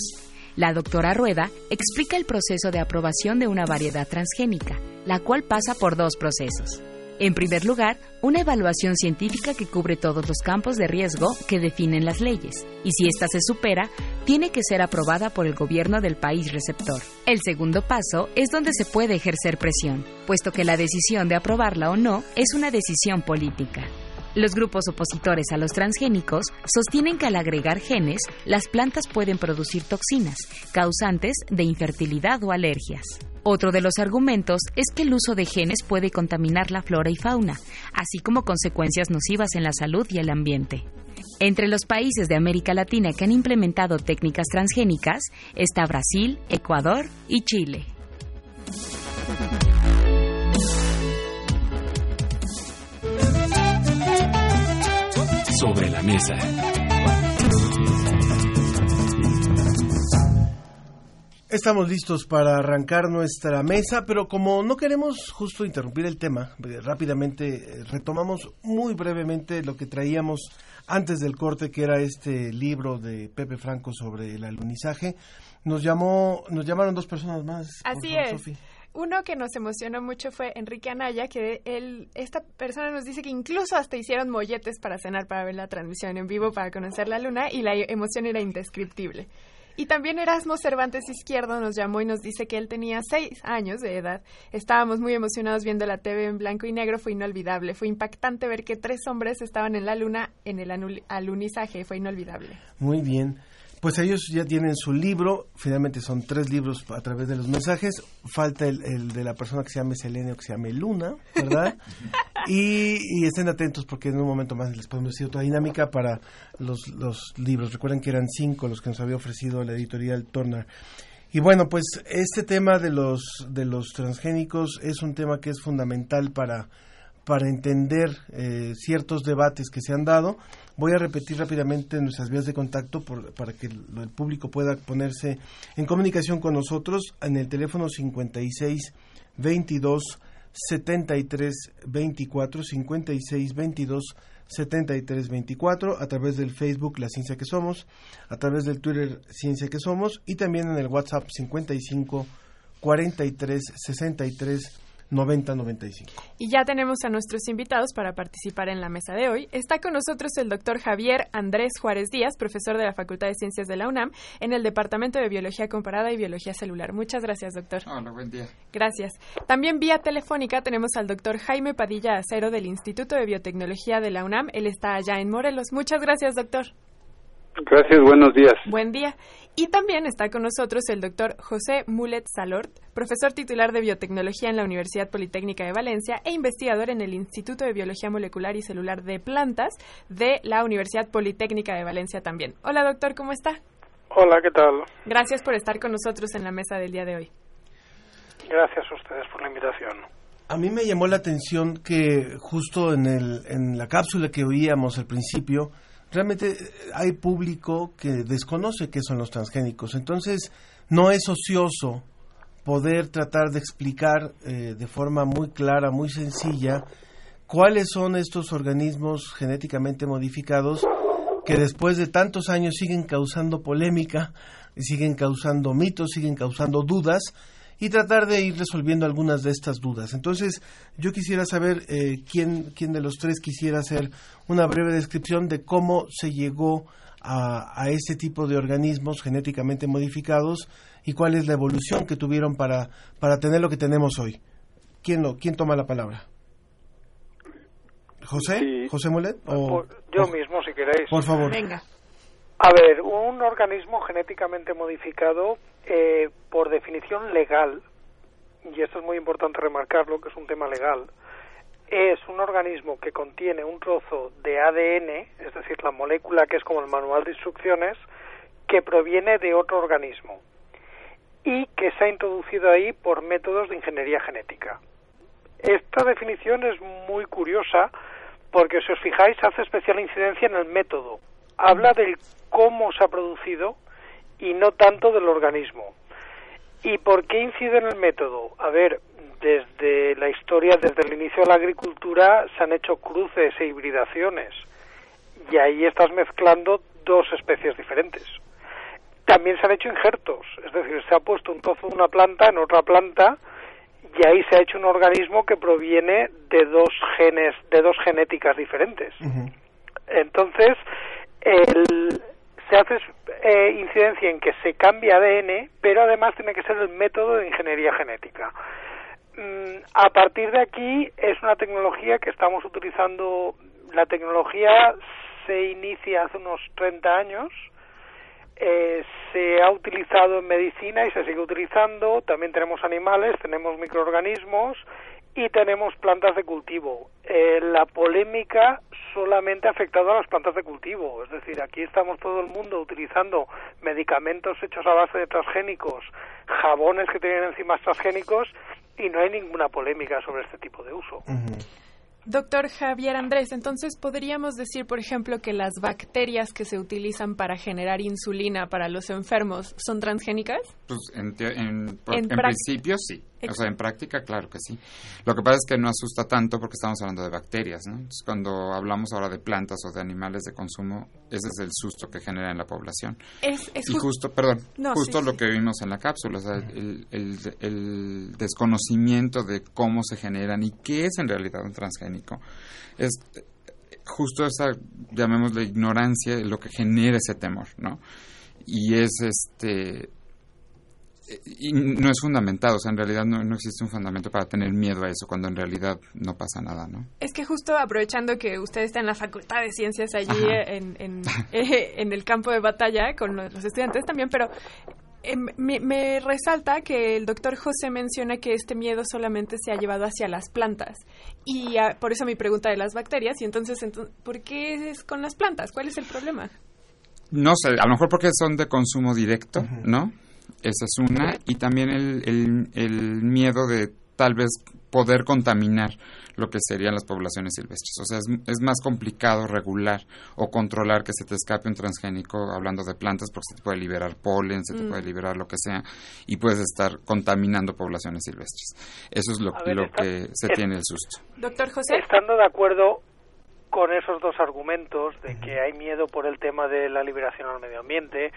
La doctora Rueda explica el proceso de aprobación de una variedad transgénica, la cual pasa por dos procesos. En primer lugar, una evaluación científica que cubre todos los campos de riesgo que definen las leyes, y si ésta se supera, tiene que ser aprobada por el gobierno del país receptor. El segundo paso es donde se puede ejercer presión, puesto que la decisión de aprobarla o no es una decisión política. Los grupos opositores a los transgénicos sostienen que al agregar genes, las plantas pueden producir toxinas, causantes de infertilidad o alergias. Otro de los argumentos es que el uso de genes puede contaminar la flora y fauna, así como consecuencias nocivas en la salud y el ambiente. Entre los países de América Latina que han implementado técnicas transgénicas está Brasil, Ecuador y Chile. Sobre la mesa. Estamos listos para arrancar nuestra mesa, pero como no queremos justo interrumpir el tema, eh, rápidamente eh, retomamos muy brevemente lo que traíamos antes del corte, que era este libro de Pepe Franco sobre el alunizaje. Nos llamó, nos llamaron dos personas más. Así es. Uno que nos emocionó mucho fue Enrique Anaya, que él, esta persona nos dice que incluso hasta hicieron molletes para cenar, para ver la transmisión en vivo, para conocer la luna, y la emoción era indescriptible. Y también Erasmo Cervantes Izquierdo nos llamó y nos dice que él tenía seis años de edad. Estábamos muy emocionados viendo la TV en blanco y negro, fue inolvidable. Fue impactante ver que tres hombres estaban en la luna en el alunizaje, fue inolvidable. Muy bien. Pues ellos ya tienen su libro, finalmente son tres libros a través de los mensajes, falta el, de la persona que se llame Selene o que se llame Luna, ¿verdad? y, estén atentos porque en un momento más les podemos decir otra dinámica para los, los libros. Recuerden que eran cinco los que nos había ofrecido la editorial Turner. Y bueno, pues este tema de los, de los transgénicos es un tema que es fundamental para para entender eh, ciertos debates que se han dado. Voy a repetir rápidamente nuestras vías de contacto para que el, público pueda ponerse en comunicación con nosotros en el teléfono 56 22 73 24 56 22 73 24 a través del Facebook La Ciencia que Somos, a través del Twitter Ciencia que Somos y también en el WhatsApp 55 43 63 9095. Y ya tenemos a nuestros invitados para participar en la mesa de hoy. Está con nosotros el doctor Javier Andrés Juárez Díaz, profesor de la Facultad de Ciencias de la UNAM, en el Departamento de Biología Comparada y Biología Celular. Muchas gracias, doctor. Hola, buen día. Gracias. También vía telefónica tenemos al doctor Jaime Padilla Acero del Instituto de Biotecnología de la UNAM. Él está allá en Morelos. Muchas gracias, doctor. Gracias, buenos días. Buen día. Y también está con nosotros el doctor José Mulet Salort, profesor titular de biotecnología en la Universidad Politécnica de Valencia e investigador en el Instituto de Biología Molecular y Celular de Plantas de la Universidad Politécnica de Valencia también. Hola doctor, ¿cómo está? Hola, ¿qué tal? Gracias por estar con nosotros en la mesa del día de hoy. Gracias a ustedes por la invitación. A mí me llamó la atención que justo en, el, en la cápsula que oíamos al principio, realmente hay público que desconoce qué son los transgénicos. Entonces, no es ocioso poder tratar de explicar eh, de forma muy clara, muy sencilla, cuáles son estos organismos genéticamente modificados que después de tantos años siguen causando polémica, siguen causando mitos, siguen causando dudas y tratar de ir resolviendo algunas de estas dudas. Entonces, yo quisiera saber eh, quién, quién de los tres quisiera hacer una breve descripción de cómo se llegó a, a este tipo de organismos genéticamente modificados y cuál es la evolución que tuvieron para, para tener lo que tenemos hoy. ¿Quién, lo, ¿Quién toma la palabra? José, José Mulet, o, yo mismo, si queréis. Por favor. Venga. A ver, un organismo genéticamente modificado, eh, por definición legal, y esto es muy importante remarcarlo, que es un tema legal, es un organismo que contiene un trozo de ADN, es decir, la molécula que es como el manual de instrucciones, que proviene de otro organismo y que se ha introducido ahí por métodos de ingeniería genética. Esta definición es muy curiosa porque si os fijáis hace especial incidencia en el método. Habla del cómo se ha producido y no tanto del organismo. ¿Y por qué incide en el método? A ver, desde la historia, desde el inicio de la agricultura, se han hecho cruces e hibridaciones. Y ahí estás mezclando dos especies diferentes. También se han hecho injertos, es decir, se ha puesto un trozo de una planta en otra planta y ahí se ha hecho un organismo que proviene de dos genes, de dos genéticas diferentes. Entonces, se hace eh, incidencia en que se cambia ADN, pero además tiene que ser el método de ingeniería genética. Mm, a partir de aquí es una tecnología que estamos utilizando. La tecnología se inicia hace unos 30 años eh, se ha utilizado en medicina y se sigue utilizando. También tenemos animales, tenemos microorganismos y tenemos plantas de cultivo. Eh, la polémica solamente ha afectado a las plantas de cultivo, es decir, aquí estamos todo el mundo utilizando medicamentos hechos a base de transgénicos, jabones que tienen enzimas transgénicos y no hay ninguna polémica sobre este tipo de uso. Doctor Javier Andrés, entonces podríamos decir, por ejemplo, que las bacterias que se utilizan para generar insulina para los enfermos son transgénicas? Pues en, principio sí. O sea, en práctica, claro que sí. Lo que pasa es que no asusta tanto porque estamos hablando de bacterias, ¿no? Entonces, cuando hablamos ahora de plantas o de animales de consumo, ese es el susto que genera en la población. Es, y justo, perdón, justo lo que vimos en la cápsula, o sea, el, el, desconocimiento de cómo se generan y qué es en realidad un transgénico, es justo esa, llamémosle ignorancia, lo que genera ese temor, ¿no? Y es este y no es fundamentado, o sea, en realidad no, no, existe un fundamento para tener miedo a eso, cuando en realidad no pasa nada, ¿no? Es que justo aprovechando que usted está en la Facultad de Ciencias allí en, en, eh, en, el campo de batalla con los, estudiantes también, pero eh, me, resalta que el doctor José menciona que este miedo solamente se ha llevado hacia las plantas y por eso mi pregunta de las bacterias y entonces, entonces ¿por qué es con las plantas? ¿Cuál es el problema? No sé, a lo mejor porque son de consumo directo, ¿no? Esa es una. Y también el, el, miedo de tal vez poder contaminar lo que serían las poblaciones silvestres. O sea, es, es, más complicado regular o controlar que se te escape un transgénico hablando de plantas porque se te puede liberar polen, se te mm. puede liberar lo que sea y puedes estar contaminando poblaciones silvestres. Eso es lo, lo que se tiene el susto. Doctor José. Estando de acuerdo con esos dos argumentos de que hay miedo por el tema de la liberación al medio ambiente,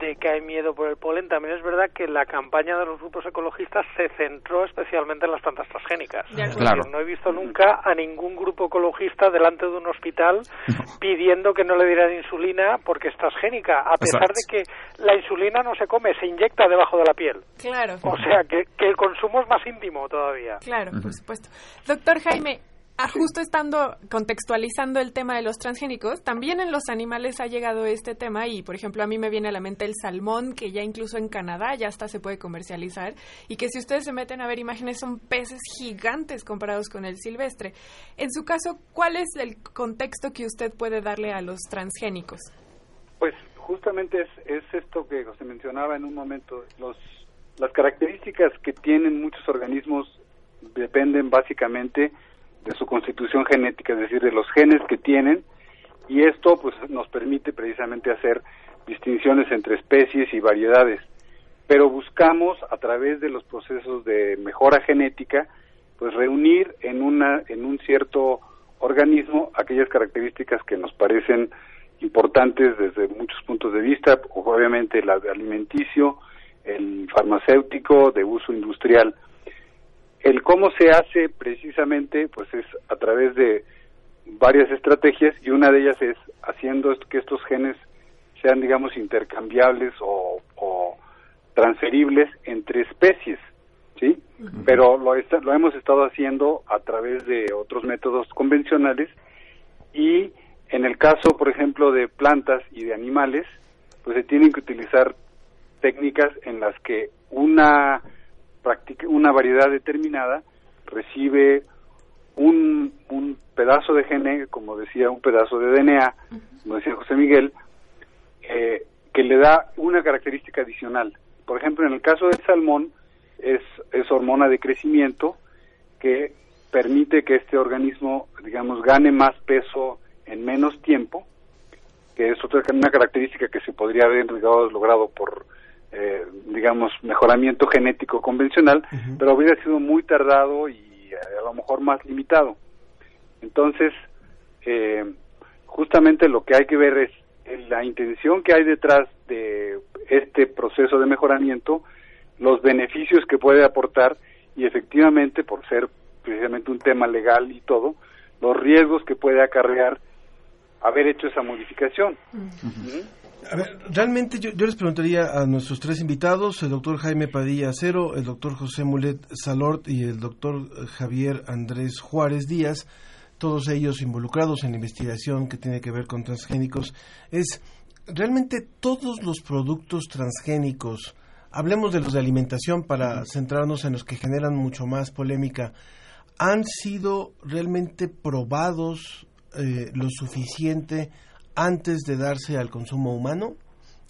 de que hay miedo por el polen, también es verdad que la campaña de los grupos ecologistas se centró especialmente en las plantas transgénicas. Claro. No he visto nunca a ningún grupo ecologista delante de un hospital pidiendo que no le dieran insulina porque es transgénica, a pesar de que la insulina no se come, se inyecta debajo de la piel. Claro. O sea, que, que el consumo es más íntimo todavía. Claro, por supuesto. Doctor Jaime, Justo estando contextualizando el tema de los transgénicos, también en los animales ha llegado este tema y, por ejemplo, a mí me viene a la mente el salmón, que ya incluso en Canadá ya hasta se puede comercializar y que si ustedes se meten a ver imágenes son peces gigantes comparados con el silvestre. En su caso, ¿cuál es el contexto que usted puede darle a los transgénicos? Pues justamente es, es esto que se mencionaba en un momento. Los, las características que tienen muchos organismos dependen básicamente de su constitución genética, es decir, de los genes que tienen, y esto pues nos permite precisamente hacer distinciones entre especies y variedades. Pero buscamos a través de los procesos de mejora genética, pues reunir en una en un cierto organismo aquellas características que nos parecen importantes desde muchos puntos de vista, obviamente el alimenticio, el farmacéutico, de uso industrial. El cómo se hace precisamente, pues es a través de varias estrategias y una de ellas es haciendo que estos genes sean, digamos, intercambiables o, transferibles entre especies, ¿sí? pero lo, lo hemos estado haciendo a través de otros métodos convencionales y en el caso, por ejemplo, de plantas y de animales, pues se tienen que utilizar técnicas en las que una una variedad determinada recibe un, un pedazo de gene, como decía, un pedazo de DNA, como decía José Miguel, eh, que le da una característica adicional. Por ejemplo, en el caso del salmón, es, es hormona de crecimiento que permite que este organismo, digamos, gane más peso en menos tiempo, que es otra una característica que se podría haber logrado por eh, digamos, mejoramiento genético convencional, pero hubiera sido muy tardado y eh, a lo mejor más limitado. Entonces, eh, justamente lo que hay que ver es la intención que hay detrás de este proceso de mejoramiento, los beneficios que puede aportar y efectivamente, por ser precisamente un tema legal y todo, los riesgos que puede acarrear haber hecho esa modificación. A ver, realmente yo, les preguntaría a nuestros tres invitados, el doctor Jaime Padilla Acero, el doctor José Mulet Salort y el doctor Javier Andrés Juárez Díaz, todos ellos involucrados en la investigación que tiene que ver con transgénicos, es realmente todos los productos transgénicos, hablemos de los de alimentación para centrarnos en los que generan mucho más polémica, han sido realmente probados eh, lo suficiente antes de darse al consumo humano?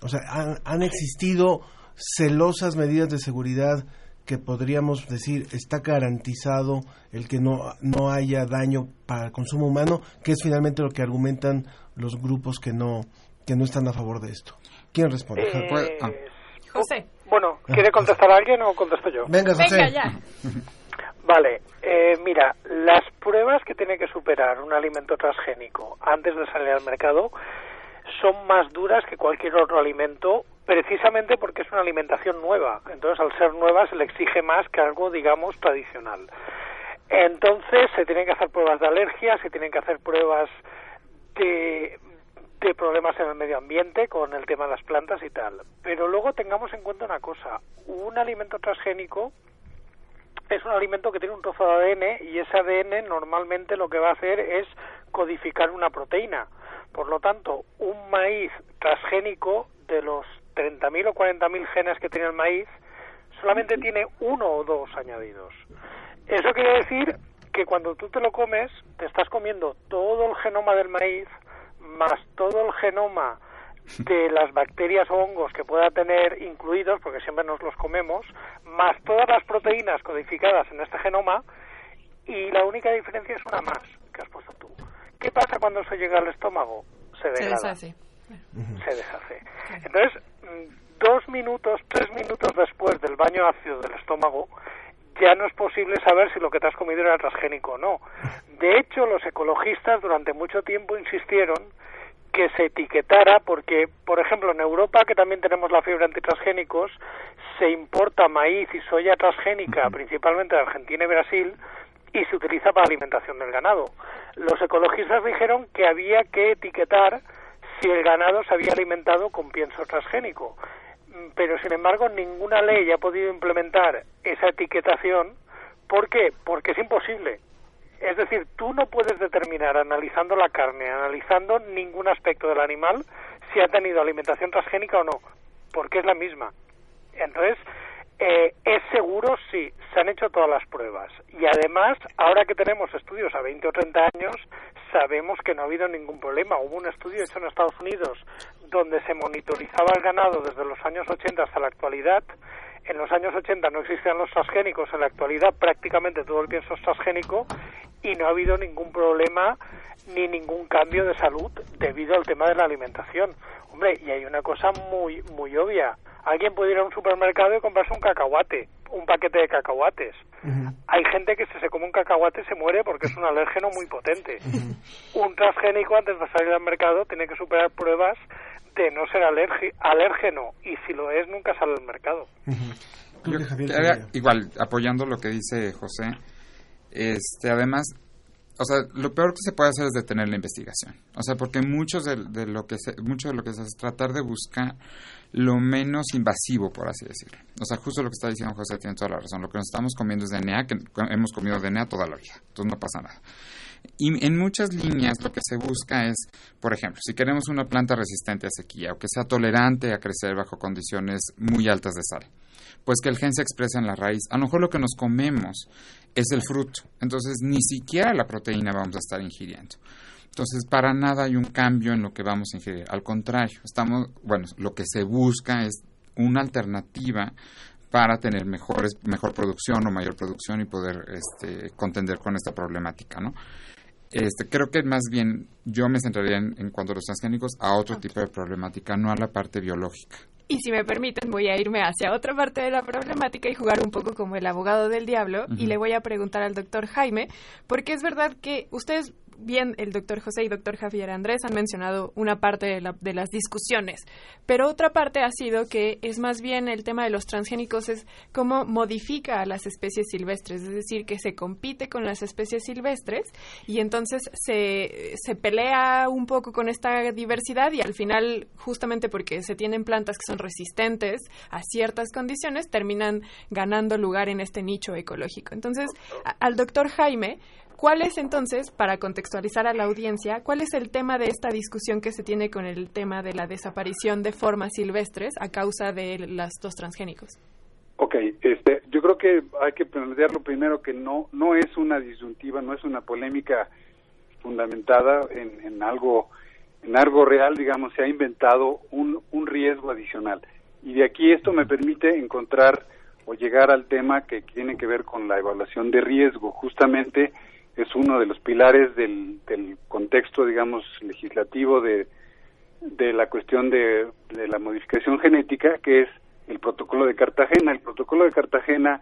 O sea, ¿han, existido celosas medidas de seguridad que podríamos decir está garantizado el que no, no haya daño para el consumo humano, que es finalmente lo que argumentan los grupos que no, que no están a favor de esto. ¿Quién responde? Eh, ah. José. Bueno, ¿quiere contestar alguien o contesto yo? Venga, José. Venga ya. Vale, eh, mira, las pruebas que tiene que superar un alimento transgénico antes de salir al mercado son más duras que cualquier otro alimento precisamente porque es una alimentación nueva. Entonces, al ser nueva, se le exige más que algo, digamos, tradicional. Entonces, se tienen que hacer pruebas de alergia, se tienen que hacer pruebas de, de problemas en el medio ambiente con el tema de las plantas y tal. Pero luego tengamos en cuenta una cosa, un alimento transgénico es un alimento que tiene un trozo de ADN y ese ADN normalmente lo que va a hacer es codificar una proteína. Por lo tanto, un maíz transgénico de los 30.000 o 40.000 genes que tiene el maíz solamente tiene uno o dos añadidos. Eso quiere decir que cuando tú te lo comes, te estás comiendo todo el genoma del maíz más todo el genoma de las bacterias o hongos que pueda tener incluidos, porque siempre nos los comemos, más todas las proteínas codificadas en este genoma, y la única diferencia es una más que has puesto tú. ¿Qué pasa cuando se llega al estómago? Se degrada. Se deshace. Se deshace. Entonces, mm, dos minutos, tres minutos después del baño ácido del estómago, ya no es posible saber si lo que te has comido era transgénico o no. De hecho, los ecologistas durante mucho tiempo insistieron que se etiquetara porque, por ejemplo, en Europa, que también tenemos la fiebre antitransgénicos, se importa maíz y soya transgénica, principalmente de Argentina y Brasil, y se utiliza para alimentación del ganado. Los ecologistas dijeron que había que etiquetar si el ganado se había alimentado con pienso transgénico, pero sin embargo ninguna ley ha podido implementar esa etiquetación. ¿Por qué? Porque es imposible. Es decir, tú no puedes determinar analizando la carne, analizando ningún aspecto del animal, si ha tenido alimentación transgénica o no, porque es la misma. Entonces, eh, ¿es seguro? Sí, se han hecho todas las pruebas. Y además, ahora que tenemos estudios a 20 o 30 años, sabemos que no ha habido ningún problema. Hubo un estudio hecho en Estados Unidos donde se monitorizaba el ganado desde los años 80 hasta la actualidad en los años 80 no existían los transgénicos, en la actualidad prácticamente todo el pienso es transgénico y no ha habido ningún problema ni ningún cambio de salud debido al tema de la alimentación. Hombre, y hay una cosa muy muy obvia. Alguien puede ir a un supermercado y comprarse un cacahuate, un paquete de cacahuates. Hay gente que si se come un cacahuate se muere porque es un alérgeno muy potente. Un transgénico antes de salir al mercado tiene que superar pruebas de no ser alérgeno y si lo es nunca sale al mercado. igual, apoyando lo que dice José, este, además o sea, lo peor que se puede hacer es detener la investigación. O sea, porque muchos de, lo que se, mucho de lo que se hace es tratar de buscar lo menos invasivo, por así decirlo. O sea, justo lo que está diciendo José tiene toda la razón. Lo que nos estamos comiendo es DNA, que hemos comido DNA toda la vida. Entonces no pasa nada. Y en muchas líneas lo que se busca es, por ejemplo, si queremos una planta resistente a sequía o que sea tolerante a crecer bajo condiciones muy altas de sal, pues que el gen se expresa en la raíz. A lo mejor lo que nos comemos es el fruto, entonces ni siquiera la proteína vamos a estar ingiriendo. Entonces, para nada hay un cambio en lo que vamos a ingerir. Al contrario, estamos, bueno, lo que se busca es una alternativa para tener mejores, mejor producción o mayor producción y poder este, contender con esta problemática, ¿no? Este, creo que más bien yo me centraría en, en cuanto a los transgénicos a otro tipo de problemática, no a la parte biológica. Y si me permiten, voy a irme hacia otra parte de la problemática y jugar un poco como el abogado del diablo. Y le voy a preguntar al doctor Jaime, porque es verdad que ustedes bien el doctor José y doctor Javier Andrés han mencionado una parte de, de, las discusiones, pero otra parte ha sido que es más bien el tema de los transgénicos es cómo modifica a las especies silvestres, es decir, que se compite con las especies silvestres y entonces se, se pelea un poco con esta diversidad y al final, justamente porque se tienen plantas que son resistentes a ciertas condiciones, terminan ganando lugar en este nicho ecológico. Entonces, al doctor Jaime, ¿Cuál es entonces, para contextualizar a la audiencia, cuál es el tema de esta discusión que se tiene con el tema de la desaparición de formas silvestres a causa de los dos transgénicos? Ok, este, yo creo que hay que plantearlo primero que no no es una disyuntiva, no es una polémica fundamentada en, en algo en algo real, digamos, se ha inventado un, un riesgo adicional. Y de aquí esto me permite encontrar o llegar al tema que tiene que ver con la evaluación de riesgo. Justamente es uno de los pilares del, del contexto, digamos, legislativo de, de la cuestión de, de, la modificación genética, que es el protocolo de Cartagena. El protocolo de Cartagena,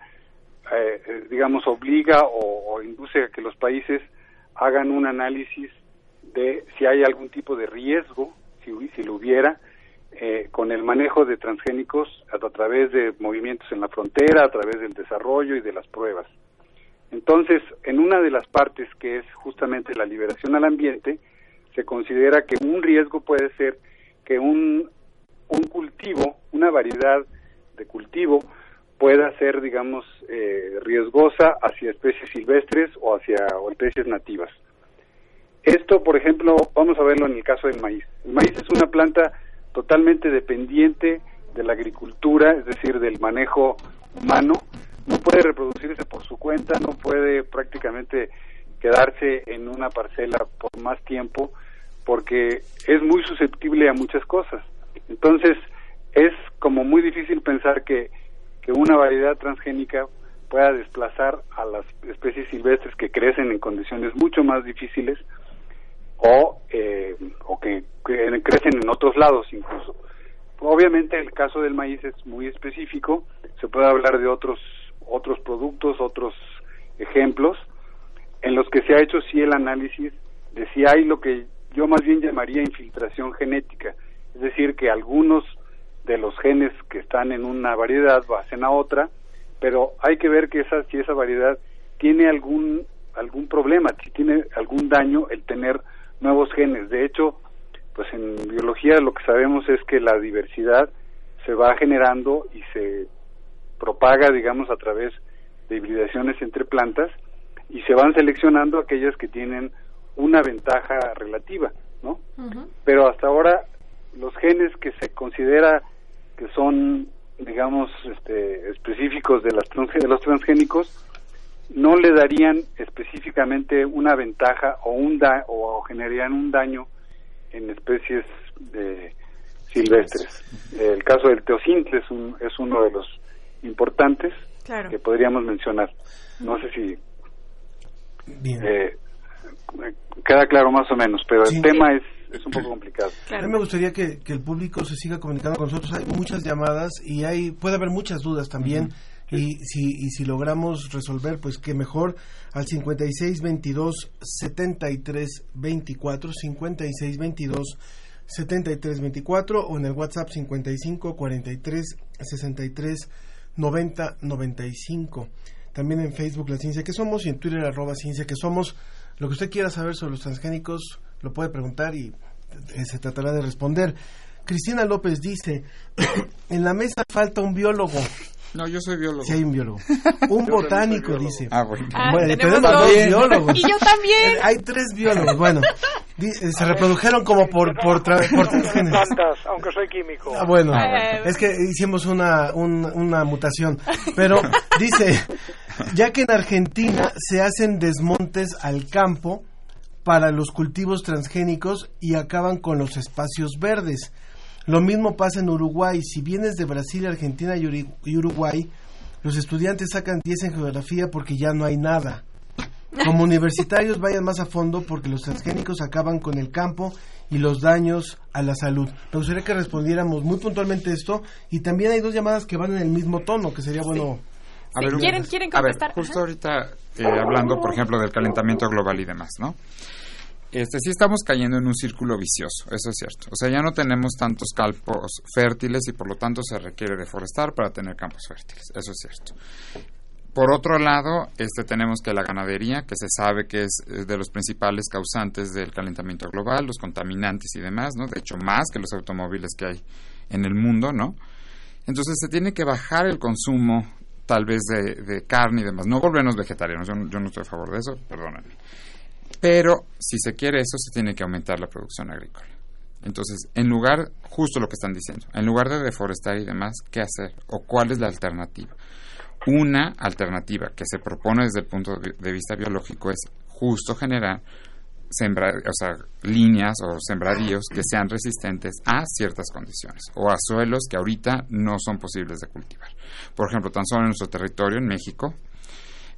eh, eh, digamos, obliga o, induce a que los países hagan un análisis de si hay algún tipo de riesgo, si, si lo hubiera, eh, con el manejo de transgénicos a través de movimientos en la frontera, a través del desarrollo y de las pruebas. Entonces, en una de las partes que es justamente la liberación al ambiente, se considera que un riesgo puede ser que un, un cultivo, una variedad de cultivo, pueda ser, digamos, eh, riesgosa hacia especies silvestres o hacia especies nativas. Esto, por ejemplo, vamos a verlo en el caso del maíz. El maíz es una planta totalmente dependiente de la agricultura, es decir, del manejo humano, no puede reproducirse por su cuenta, no puede prácticamente quedarse en una parcela por más tiempo porque es muy susceptible a muchas cosas. Entonces, es como muy difícil pensar que, que una variedad transgénica pueda desplazar a las especies silvestres que crecen en condiciones mucho más difíciles o, eh, o que, que, crecen en otros lados incluso. Obviamente el caso del maíz es muy específico, se puede hablar de otros otros productos, otros ejemplos, en los que se ha hecho sí el análisis de si hay lo que yo más bien llamaría infiltración genética, es decir, que algunos de los genes que están en una variedad pasen a otra, pero hay que ver que esa, si esa variedad tiene algún, algún problema, si tiene algún daño el tener nuevos genes. De hecho, pues en biología lo que sabemos es que la diversidad se va generando y se propaga, digamos, a través de hibridaciones entre plantas y se van seleccionando aquellas que tienen una ventaja relativa, ¿no? Pero hasta ahora los genes que se considera que son, digamos, este, específicos de, las de los transgénicos no le darían específicamente una ventaja o un da o generarían un daño en especies de silvestres. El caso del teocintle es, un, es uno de los importantes que podríamos mencionar. No sé si eh, queda claro más o menos, pero el tema es, es un poco complicado. A mí me gustaría que, el público se siga comunicando con nosotros. Hay muchas llamadas y hay puede haber muchas dudas también. Y si, y si logramos resolver, pues qué mejor, al 56 22 73 24, 56 22 73 24 o en el WhatsApp 55 43 63 90 95. también en Facebook La Ciencia que Somos y en Twitter arroba Ciencia que Somos. Lo que usted quiera saber sobre los transgénicos lo puede preguntar y eh, se tratará de responder. Cristina López dice, en la mesa falta un biólogo. No, yo soy biólogo. Sí, hay un biólogo. Un botánico, dice. Ah, bueno. Ah, bueno, tenemos tenemos dos. biólogos. Y yo también. Hay tres biólogos. Bueno, di- eh, se reprodujeron como por, por, tra- por transgénesis. Tantas, aunque soy químico. Ah, bueno, Eh. es que hicimos una, un- una mutación. Pero dice, ya que en Argentina se hacen desmontes al campo para los cultivos transgénicos y acaban con los espacios verdes. Lo mismo pasa en Uruguay. Si vienes de Brasil, Argentina y Uruguay, los estudiantes sacan 10 en geografía porque ya no hay nada. Como universitarios vayan más a fondo porque los transgénicos acaban con el campo y los daños a la salud. Me gustaría que respondiéramos muy puntualmente esto y también hay dos llamadas que van en el mismo tono, que sería bueno... A ver, ¿Quieren- quieren a ver, contestar? justo ahorita eh, hablando, por ejemplo, del calentamiento global y demás, ¿no? Este, sí estamos cayendo en un círculo vicioso, eso es cierto. O sea, ya no tenemos tantos campos fértiles y por lo tanto se requiere deforestar para tener campos fértiles, eso es cierto. Por otro lado, este, tenemos que la ganadería, que se sabe que es eh, de los principales causantes del calentamiento global, los contaminantes y demás, ¿no? De hecho, más que los automóviles que hay en el mundo, ¿no? Entonces se tiene que bajar el consumo tal vez de, de carne y demás. No volvernos vegetarianos, yo, yo no estoy a favor de eso, perdónenme. Pero si se quiere eso, se tiene que aumentar la producción agrícola. Entonces, en lugar, justo lo que están diciendo, en lugar de deforestar y demás, ¿qué hacer? ¿O cuál es la alternativa? Una alternativa que se propone desde el punto de vista biológico es justo generar sembra, o sea, líneas o sembradíos que sean resistentes a ciertas condiciones o a suelos que ahorita no son posibles de cultivar. Por ejemplo, tan solo en nuestro territorio, en México,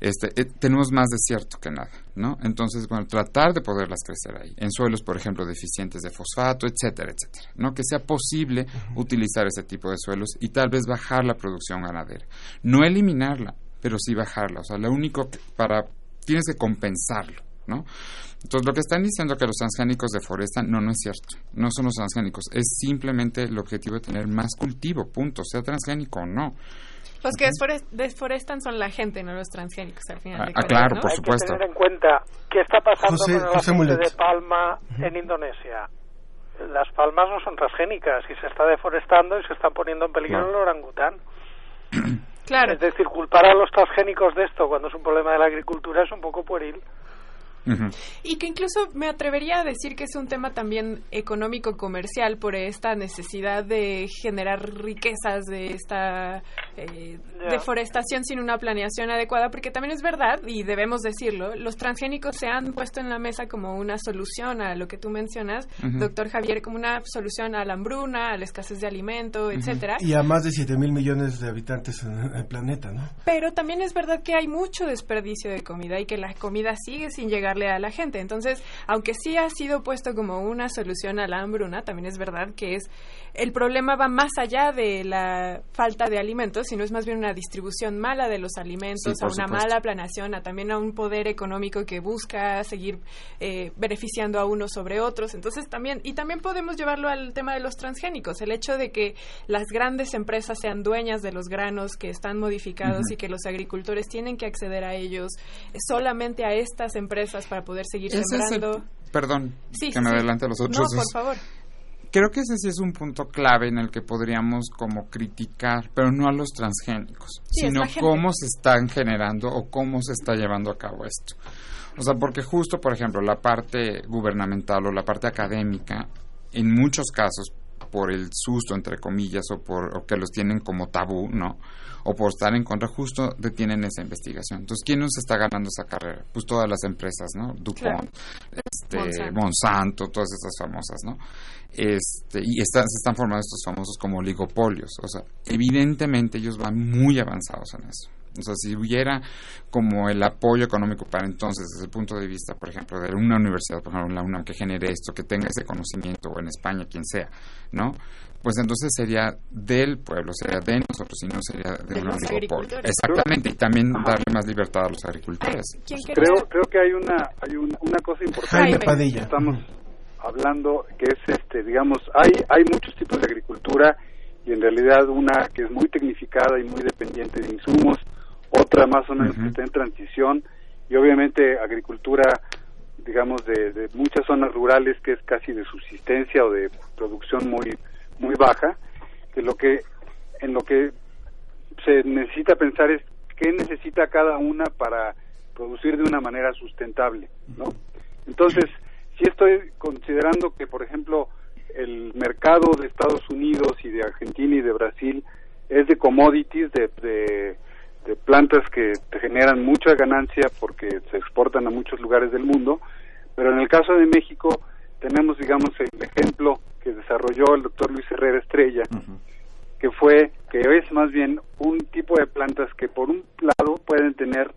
este, eh, tenemos más desierto que nada, ¿no? Entonces, bueno, tratar de poderlas crecer ahí, en suelos, por ejemplo, deficientes de fosfato, etcétera, etcétera, ¿no? Que sea posible utilizar ese tipo de suelos y tal vez bajar la producción ganadera. No eliminarla, pero sí bajarla. O sea, lo único que para, tienes que compensarlo, ¿no? Entonces, lo que están diciendo que los transgénicos deforestan, no, no es cierto. No son los transgénicos. Es simplemente el objetivo de tener más cultivo, punto. Sea transgénico o no. Los que desfore- deforestan son la gente, no los transgénicos, al final. Ah, de ah, claro, ¿no? por Hay supuesto. que tener en cuenta qué está pasando José- con el José aceite Mulet. de palma en Indonesia. Las palmas no son transgénicas y se está deforestando y se está poniendo en peligro Claro. el orangután. Claro. Es decir, culpar a los transgénicos de esto cuando es un problema de la agricultura es un poco pueril. Y que incluso me atrevería a decir que es un tema también económico comercial por esta necesidad de generar riquezas de esta eh, deforestación sin una planeación adecuada, porque también es verdad y debemos decirlo, los transgénicos se han puesto en la mesa como una solución a lo que tú mencionas, doctor Javier, como una solución a la hambruna, a la escasez de alimento, etcétera. Y a más de 7 mil millones de habitantes en el planeta, ¿no? Pero también es verdad que hay mucho desperdicio de comida y que la comida sigue sin llegarle a la gente. Entonces, aunque sí ha sido puesto como una solución a la hambruna, también es verdad que es el problema va más allá de la falta de alimentos, sino es más bien una distribución mala de los alimentos, Sí, a por una supuesto. mala planeación, a también a un poder económico que busca seguir eh, beneficiando a unos sobre otros. Entonces también y también podemos llevarlo al tema de los transgénicos, el hecho de que las grandes empresas sean dueñas de los granos que están modificados y que los agricultores tienen que acceder a ellos eh, solamente a estas empresas para poder seguir Ese el- sembrando. Perdón, Sí, que me sí. adelante a los No, otros por dos. favor. Creo que ese sí es un punto clave en el que podríamos como criticar, pero no a los transgénicos, Sí, sino cómo se están generando o cómo se está llevando a cabo esto. O sea, porque justo, por ejemplo, la parte gubernamental o la parte académica, en muchos casos, por el susto, entre comillas, o por o que los tienen como tabú, ¿no? O por estar en contra, justo detienen esa investigación. Entonces, ¿quién nos está ganando esa carrera? Pues todas las empresas, ¿no? DuPont, Claro. este, Monsanto. Monsanto, todas estas famosas, ¿no? Este, y están, se están formando estos famosos como oligopolios. O sea, evidentemente ellos van muy avanzados en eso. O sea, si hubiera como el apoyo económico para entonces, desde el punto de vista, por ejemplo, de una universidad, por ejemplo, la UNAM, que genere esto, que tenga ese conocimiento, o en España, quien sea, ¿no? Pues entonces sería del pueblo, sería de nosotros, y no sería de, De un oligopolio. Exactamente, y también darle más libertad a los agricultores. Creo, creo que hay una hay un- una cosa importante Jaime estamos hablando que es este digamos hay hay muchos tipos de agricultura y en realidad una que es muy tecnificada y muy dependiente de insumos otra más o menos que está en transición. Y obviamente agricultura digamos de, de, muchas zonas rurales que es casi de subsistencia o de producción muy muy baja que lo que en lo que se necesita pensar es qué necesita cada una para producir de una manera sustentable no entonces si estoy considerando que por ejemplo el mercado de Estados Unidos y de Argentina y de Brasil es de commodities de, de de plantas que te generan mucha ganancia porque se exportan a muchos lugares del mundo, pero en el caso de México tenemos, digamos, el ejemplo que desarrolló el doctor Luis Herrera Estrella, que fue que es más bien un tipo de plantas que por un lado pueden tener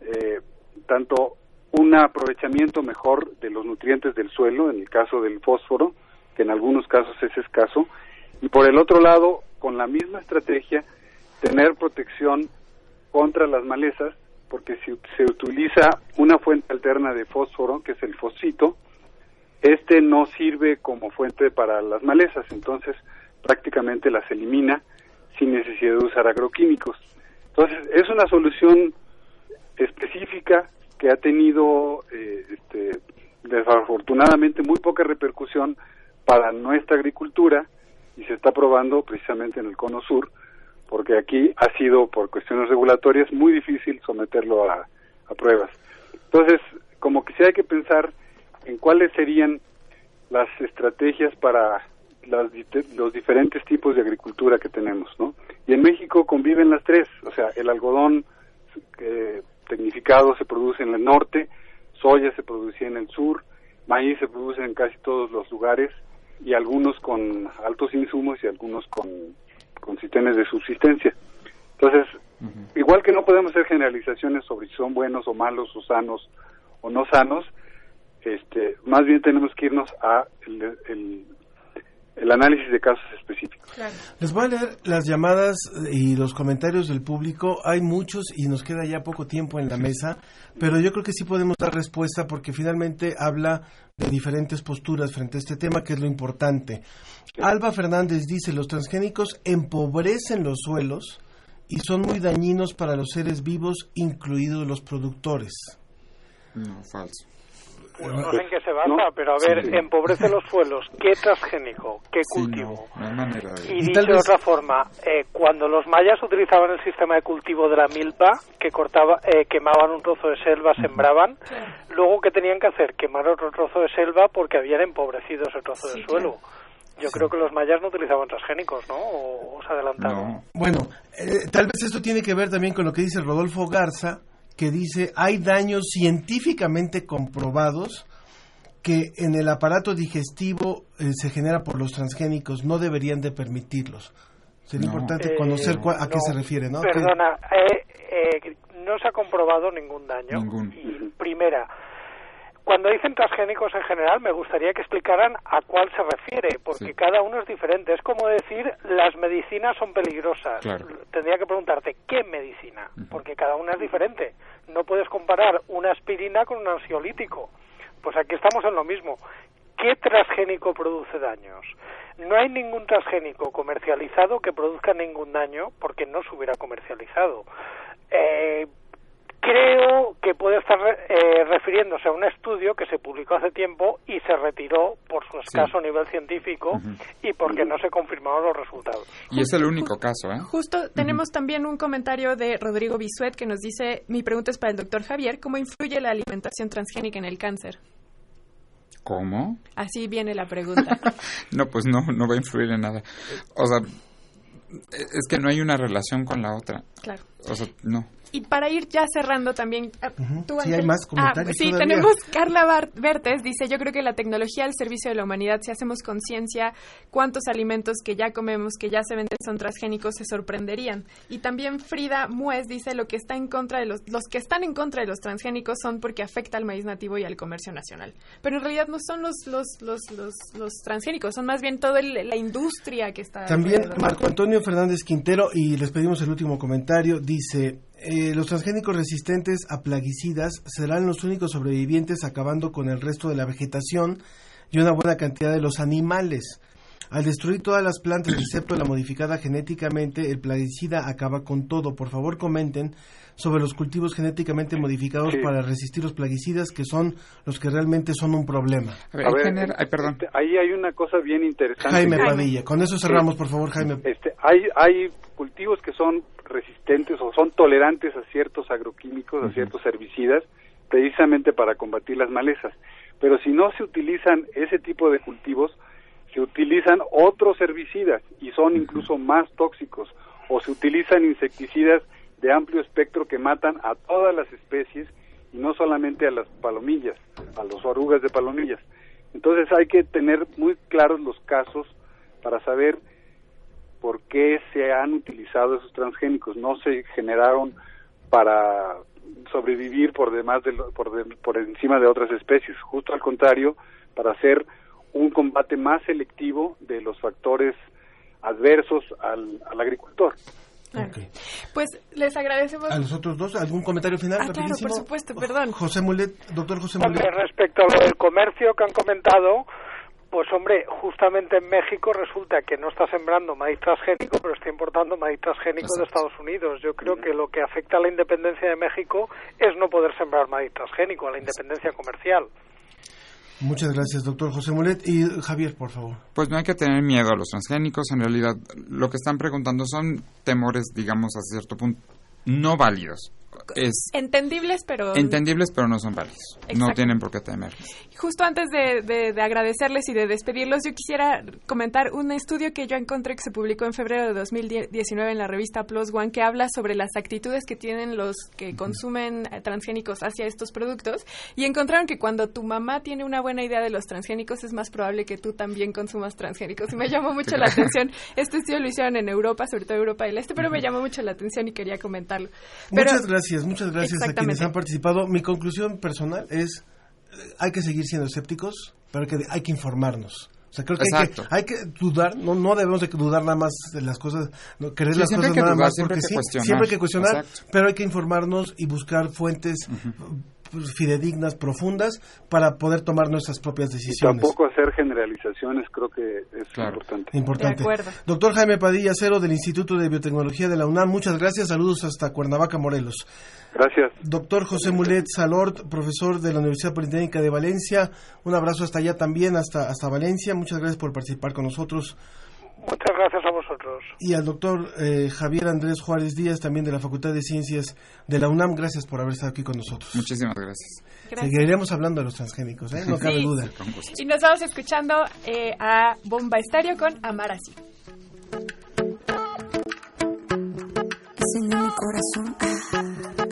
eh, tanto un aprovechamiento mejor de los nutrientes del suelo, en el caso del fósforo, que en algunos casos es escaso, y por el otro lado, con la misma estrategia, tener protección contra las malezas, porque si se utiliza una fuente alterna de fósforo, que es el fosito, este no sirve como fuente para las malezas, entonces prácticamente las elimina sin necesidad de usar agroquímicos. Entonces es una solución específica que ha tenido eh, este, desafortunadamente muy poca repercusión para nuestra agricultura y se está probando precisamente en el cono sur porque aquí ha sido por cuestiones regulatorias muy difícil someterlo a, pruebas. Entonces, como que sí hay que pensar en cuáles serían las estrategias para las, los diferentes tipos de agricultura que tenemos, ¿no? Y en México conviven las tres, o sea, el algodón eh, tecnificado se produce en el norte, soya se produce en el sur, maíz se produce en casi todos los lugares y algunos con altos insumos y algunos con con sistemas de subsistencia. Entonces, igual que no podemos hacer generalizaciones sobre si son buenos o malos o sanos o no sanos, este, más bien tenemos que irnos a el, el, análisis de casos específicos. Les voy a leer las llamadas y los comentarios del público. Hay muchos y nos queda ya poco tiempo en la mesa, pero yo creo que sí podemos dar respuesta porque finalmente habla de diferentes posturas frente a este tema, que es lo importante. Alba Fernández dice, los transgénicos empobrecen los suelos y son muy dañinos para los seres vivos, incluidos los productores. No, falso. No sé en qué se basa, pero a ver, empobrece los suelos. ¿Qué transgénico? ¿Qué cultivo? Y dicho de otra forma, eh, cuando los mayas utilizaban el sistema de cultivo de la milpa, que cortaba, eh, quemaban un trozo de selva, sembraban, luego ¿qué tenían que hacer? Quemar otro trozo de selva porque habían empobrecido ese trozo de suelo. Yo creo que los mayas no utilizaban transgénicos, ¿no? ¿O, se adelantaron? Bueno, eh, tal vez esto tiene que ver también con lo que dice Rodolfo Garza, que dice hay daños científicamente comprobados que en el aparato digestivo eh, se genera por los transgénicos, no deberían de permitirlos. Sería importante conocer eh, a qué se refiere, ¿no? Perdona, no se ha comprobado ningún daño. Ningún. primera, cuando dicen transgénicos en general, me gustaría que explicaran a cuál se refiere, porque cada uno es diferente. Es como decir, las medicinas son peligrosas. Tendría que preguntarte, ¿qué medicina? Porque cada una es diferente. No puedes comparar una aspirina con un ansiolítico. Pues aquí estamos en lo mismo. ¿Qué transgénico produce daños? No hay ningún transgénico comercializado que produzca ningún daño porque no se hubiera comercializado. Eh, creo que puede estar eh, refiriéndose a un estudio que se publicó hace tiempo y se retiró por su escaso nivel científico y porque no se confirmaron los resultados. Y es el único caso, ¿eh? Justo tenemos también un comentario de Rodrigo Bisuet que nos dice, mi pregunta es para el doctor Javier, ¿cómo influye la alimentación transgénica en el cáncer? ¿Cómo? Así viene la pregunta. no, pues no, no va a influir en nada. O sea, es que no hay una relación con la otra. Claro. O sea, no. Y para ir ya cerrando también, ah, sí, hay más ah, comentarios. sí, tenemos Carla Bertes, dice, yo creo que la tecnología al servicio de la humanidad, si hacemos conciencia cuántos alimentos que ya comemos, que ya se venden son transgénicos, se sorprenderían. Y también Frida Muez dice, lo que está en contra de los, los que están en contra de los transgénicos son porque afecta al maíz nativo y al comercio nacional. Pero en realidad no son los, los, los, los, transgénicos, son más bien toda la industria que está... También Marco Antonio Fernández Quintero, y les pedimos el último comentario, dice, eh, los transgénicos resistentes a plaguicidas serán los únicos sobrevivientes acabando con el resto de la vegetación y una buena cantidad de los animales. Al destruir todas las plantas excepto la modificada genéticamente, el plaguicida acaba con todo. Por favor comenten sobre los cultivos genéticamente modificados para resistir los plaguicidas, que son los que realmente son un problema. A ver, perdón. Este, ahí hay una cosa bien interesante. Jaime Padilla, con eso cerramos, por favor, Jaime. Este, hay, hay cultivos que son resistentes o son tolerantes a ciertos agroquímicos, a ciertos herbicidas, precisamente para combatir las malezas. Pero si no se utilizan ese tipo de cultivos, se utilizan otros herbicidas y son incluso más tóxicos o se utilizan insecticidas de amplio espectro que matan a todas las especies y no solamente a las palomillas, a las orugas de palomillas. Entonces hay que tener muy claros los casos para saber por qué se han utilizado esos transgénicos. No se generaron para sobrevivir por demás de, por, por encima de otras especies, justo al contrario, para hacer un combate más selectivo de los factores adversos al, al agricultor. Pues les agradecemos. A los otros dos, ¿algún comentario final? Ah, claro, por supuesto, perdón. José Mulet, doctor José Mulet. respecto a lo del comercio que han comentado, pues hombre, justamente en México resulta que no está sembrando maíz transgénico, pero está importando maíz transgénico de Estados Unidos. Yo creo que lo que afecta a la independencia de México es no poder sembrar maíz transgénico, a la independencia comercial. Muchas gracias, doctor José Mulet. Y Javier, por favor. Pues no hay que tener miedo a los transgénicos. En realidad, lo que están preguntando son temores, digamos, a cierto punto, no válidos es entendibles pero entendibles pero no son válidos. No tienen por qué temer justo antes de, agradecerles y de despedirlos yo quisiera comentar un estudio que yo encontré que se publicó en febrero de 2019 en la revista Plus One que habla sobre las actitudes que tienen los que consumen eh, transgénicos hacia estos productos. Y encontraron que cuando tu mamá tiene una buena idea de los transgénicos es más probable que tú también consumas transgénicos. Y me llamó mucho la atención. Este estudio lo hicieron en Europa sobre todo Europa del Este pero me llamó mucho la atención y quería comentarlo. Muchas gracias muchas gracias a quienes han participado. Mi conclusión personal es, hay que seguir siendo escépticos, pero que hay que informarnos. O sea, creo que hay, que hay, que dudar, no, no debemos de dudar nada más de las cosas, no, querer las cosas nada más, porque sí, siempre hay que cuestionar, pero hay que informarnos y buscar fuentes fidedignas, profundas, para poder tomar nuestras propias decisiones. Y tampoco hacer generalizaciones, creo que es importante. Importante. Doctor Jaime Padilla Cero, del Instituto de Biotecnología de la UNAM, muchas gracias. Saludos hasta Cuernavaca, Morelos. Gracias. Doctor José Mulet Salort, profesor de la Universidad Politécnica de Valencia, un abrazo hasta allá también, hasta, hasta Valencia. Muchas gracias por participar con nosotros. Muchas gracias a vosotros. Y al doctor eh, Javier Andrés Juárez Díaz, también de la Facultad de Ciencias de la UNAM, gracias por haber estado aquí con nosotros. Muchísimas gracias. Seguiremos hablando de los transgénicos, ¿eh? no cabe duda. Y nos vamos escuchando eh, a Bomba Estéreo con Amar Así. mi corazón. Ah,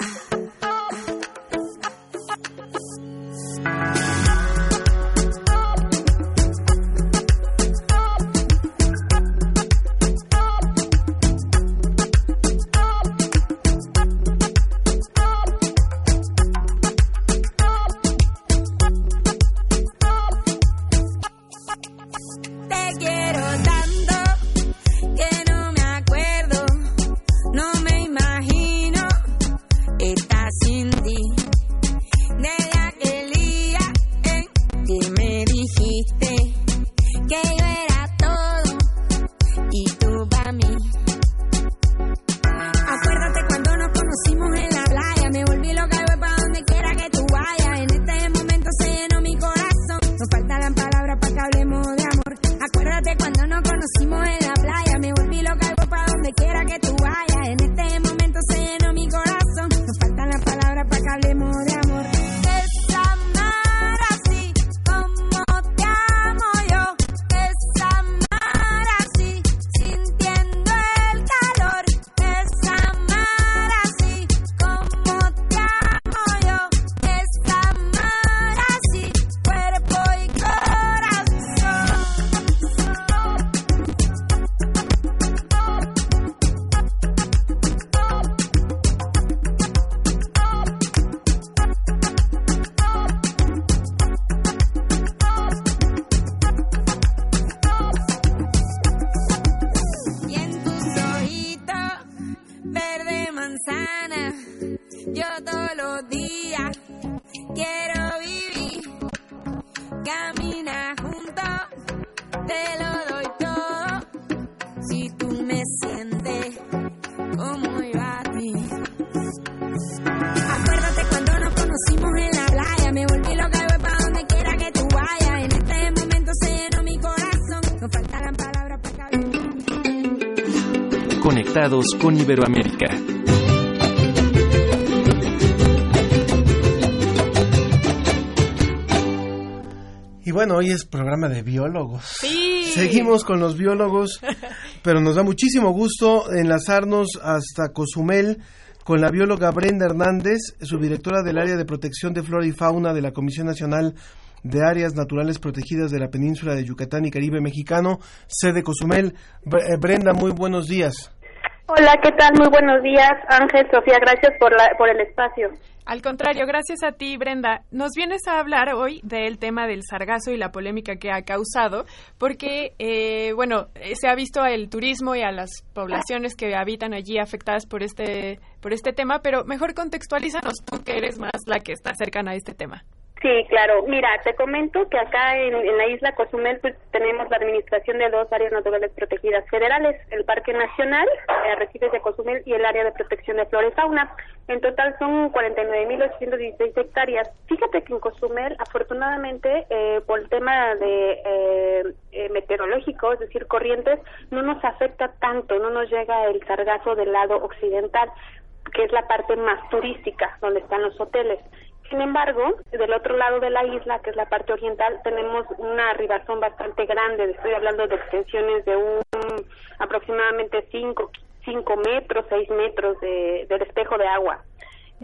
conectados con Iberoamérica. Y bueno, hoy es programa de biólogos. Sí. Seguimos con los biólogos, pero nos da muchísimo gusto enlazarnos hasta Cozumel con la bióloga Brenda Hernández, subdirectora del área de protección de flora y fauna de la Comisión Nacional de Áreas Naturales Protegidas de la Península de Yucatán y Caribe Mexicano, sede Cozumel. Eh, Brenda, muy buenos días. Hola, ¿qué tal? Muy buenos días, Ángel, Sofía, gracias por, la, por el espacio. Al contrario, gracias a ti, Brenda. Nos vienes a hablar hoy del tema del sargazo y la polémica que ha causado, porque, eh, bueno, eh, se ha visto el turismo y a las poblaciones que habitan allí afectadas por este, por este tema, pero mejor contextualízanos tú que eres más la que está cercana a este tema. Sí, claro. Mira, te comento que acá en, la isla Cozumel pues tenemos la administración de dos áreas naturales protegidas federales, el Parque Nacional, eh, Arrecifes de Cozumel y el área de protección de flora y fauna. En total son 49.816 hectáreas. Fíjate que en Cozumel, afortunadamente, eh, por el tema de eh, eh, meteorológico, es decir, corrientes, no nos afecta tanto, no nos llega el sargazo del lado occidental que es la parte más turística, donde están los hoteles. Sin embargo, del otro lado de la isla, que es la parte oriental, tenemos una arribazón bastante grande. Estoy hablando de extensiones de un aproximadamente 5 cinco metros, 6 metros de, del espejo de agua.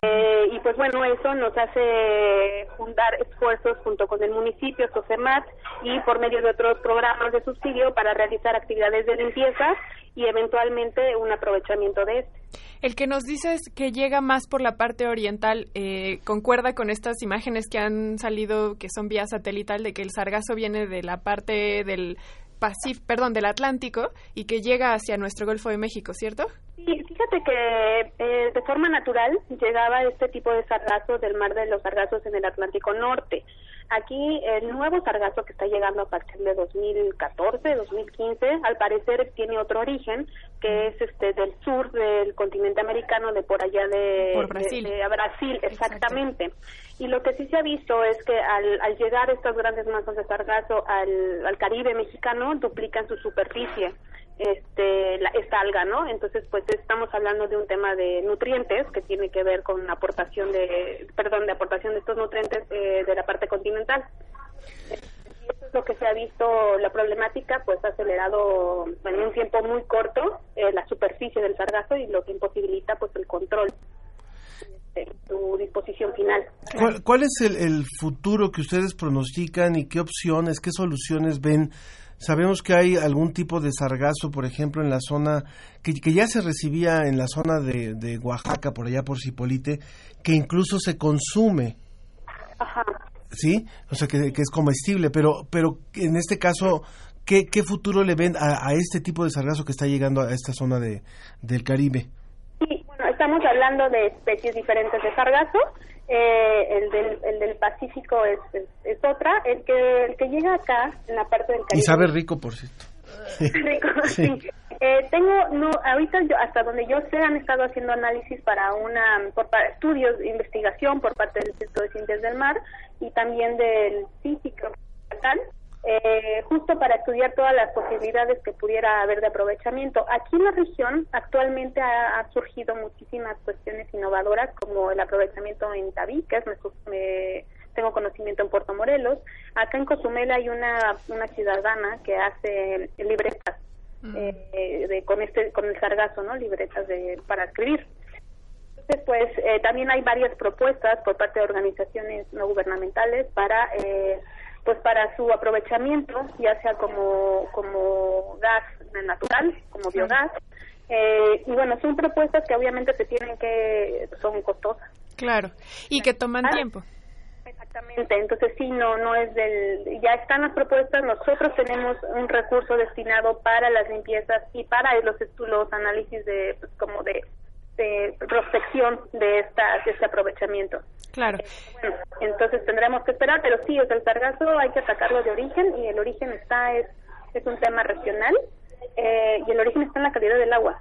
Eh, y pues bueno, eso nos hace juntar esfuerzos junto con el municipio, SOCEMAT, y por medio de otros programas de subsidio para realizar actividades de limpieza y eventualmente un aprovechamiento de este. El que nos dices que llega más por la parte oriental, eh, ¿concuerda con estas imágenes que han salido, que son vía satelital, de que el sargazo viene de la parte del Pacífico, perdón, del Atlántico y que llega hacia nuestro Golfo de México, ¿cierto? Sí, fíjate que eh, de forma natural llegaba este tipo de sargazo del mar de los sargazos en el Atlántico Norte. Aquí el nuevo sargazo que está llegando a partir de 2014, 2015, al parecer tiene otro origen, que es este del sur del continente americano, de por allá de Brasil, de, Brasil exactamente. Y lo que sí se ha visto es que al, al llegar estas grandes masas de sargazo al, al Caribe mexicano, duplican su superficie este esta alga, ¿no? Entonces, pues estamos hablando de un tema de nutrientes que tiene que ver con aportación de, perdón, de aportación de estos nutrientes eh, de la parte continental. Es lo que se ha visto, la problemática, pues ha acelerado en un tiempo muy corto eh, la superficie del sargazo y lo que imposibilita, pues, el control de su disposición final. ¿Cuál, cuál es el, el futuro que ustedes pronostican y qué opciones, qué soluciones ven? Sabemos que hay algún tipo de sargazo, por ejemplo, en la zona que, ya se recibía en la zona de, Oaxaca, por allá por Cipolite, que incluso se consume. Ajá. ¿Sí? O sea, que, es comestible, pero, pero en este caso, ¿qué, qué futuro le ven a, este tipo de sargazo que está llegando a esta zona de, del Caribe? Sí, bueno, estamos hablando de especies diferentes de sargazo eh, el, del, el del Pacífico es, es, otra, el que, el que llega acá, en la parte del Caribe. Y sabe rico, por cierto. rico, sí. Eh, tengo, no, ahorita yo, hasta donde yo sé, han estado haciendo análisis para una, por para estudios de investigación por parte del Instituto de Ciencias del Mar y también del físico eh, justo para estudiar todas las posibilidades que pudiera haber de aprovechamiento. Aquí en la región actualmente ha, surgido muchísimas cuestiones innovadoras como el aprovechamiento en es me, tengo conocimiento en Puerto Morelos. Acá en Cozumel hay una, una ciudadana que hace libretas mm. eh, de, con este con el sargazo, ¿no? Libretas de, para escribir. Entonces, pues eh, también hay varias propuestas por parte de organizaciones no gubernamentales para eh, pues para su aprovechamiento, ya sea como, como gas natural, como biogás. Eh, y bueno, son propuestas que obviamente se tienen que, son costosas. Claro, y que toman tiempo. Exactamente, entonces sí, no, no es del, ya están las propuestas, nosotros tenemos un recurso destinado para las limpiezas y para los, los análisis de, pues, como de de prospección de, esta, de este aprovechamiento. Claro. bueno, entonces tendremos que esperar, pero sí, el sargazo hay que atacarlo de origen y el origen está, es, es un tema regional eh, y el origen está en la calidad del agua.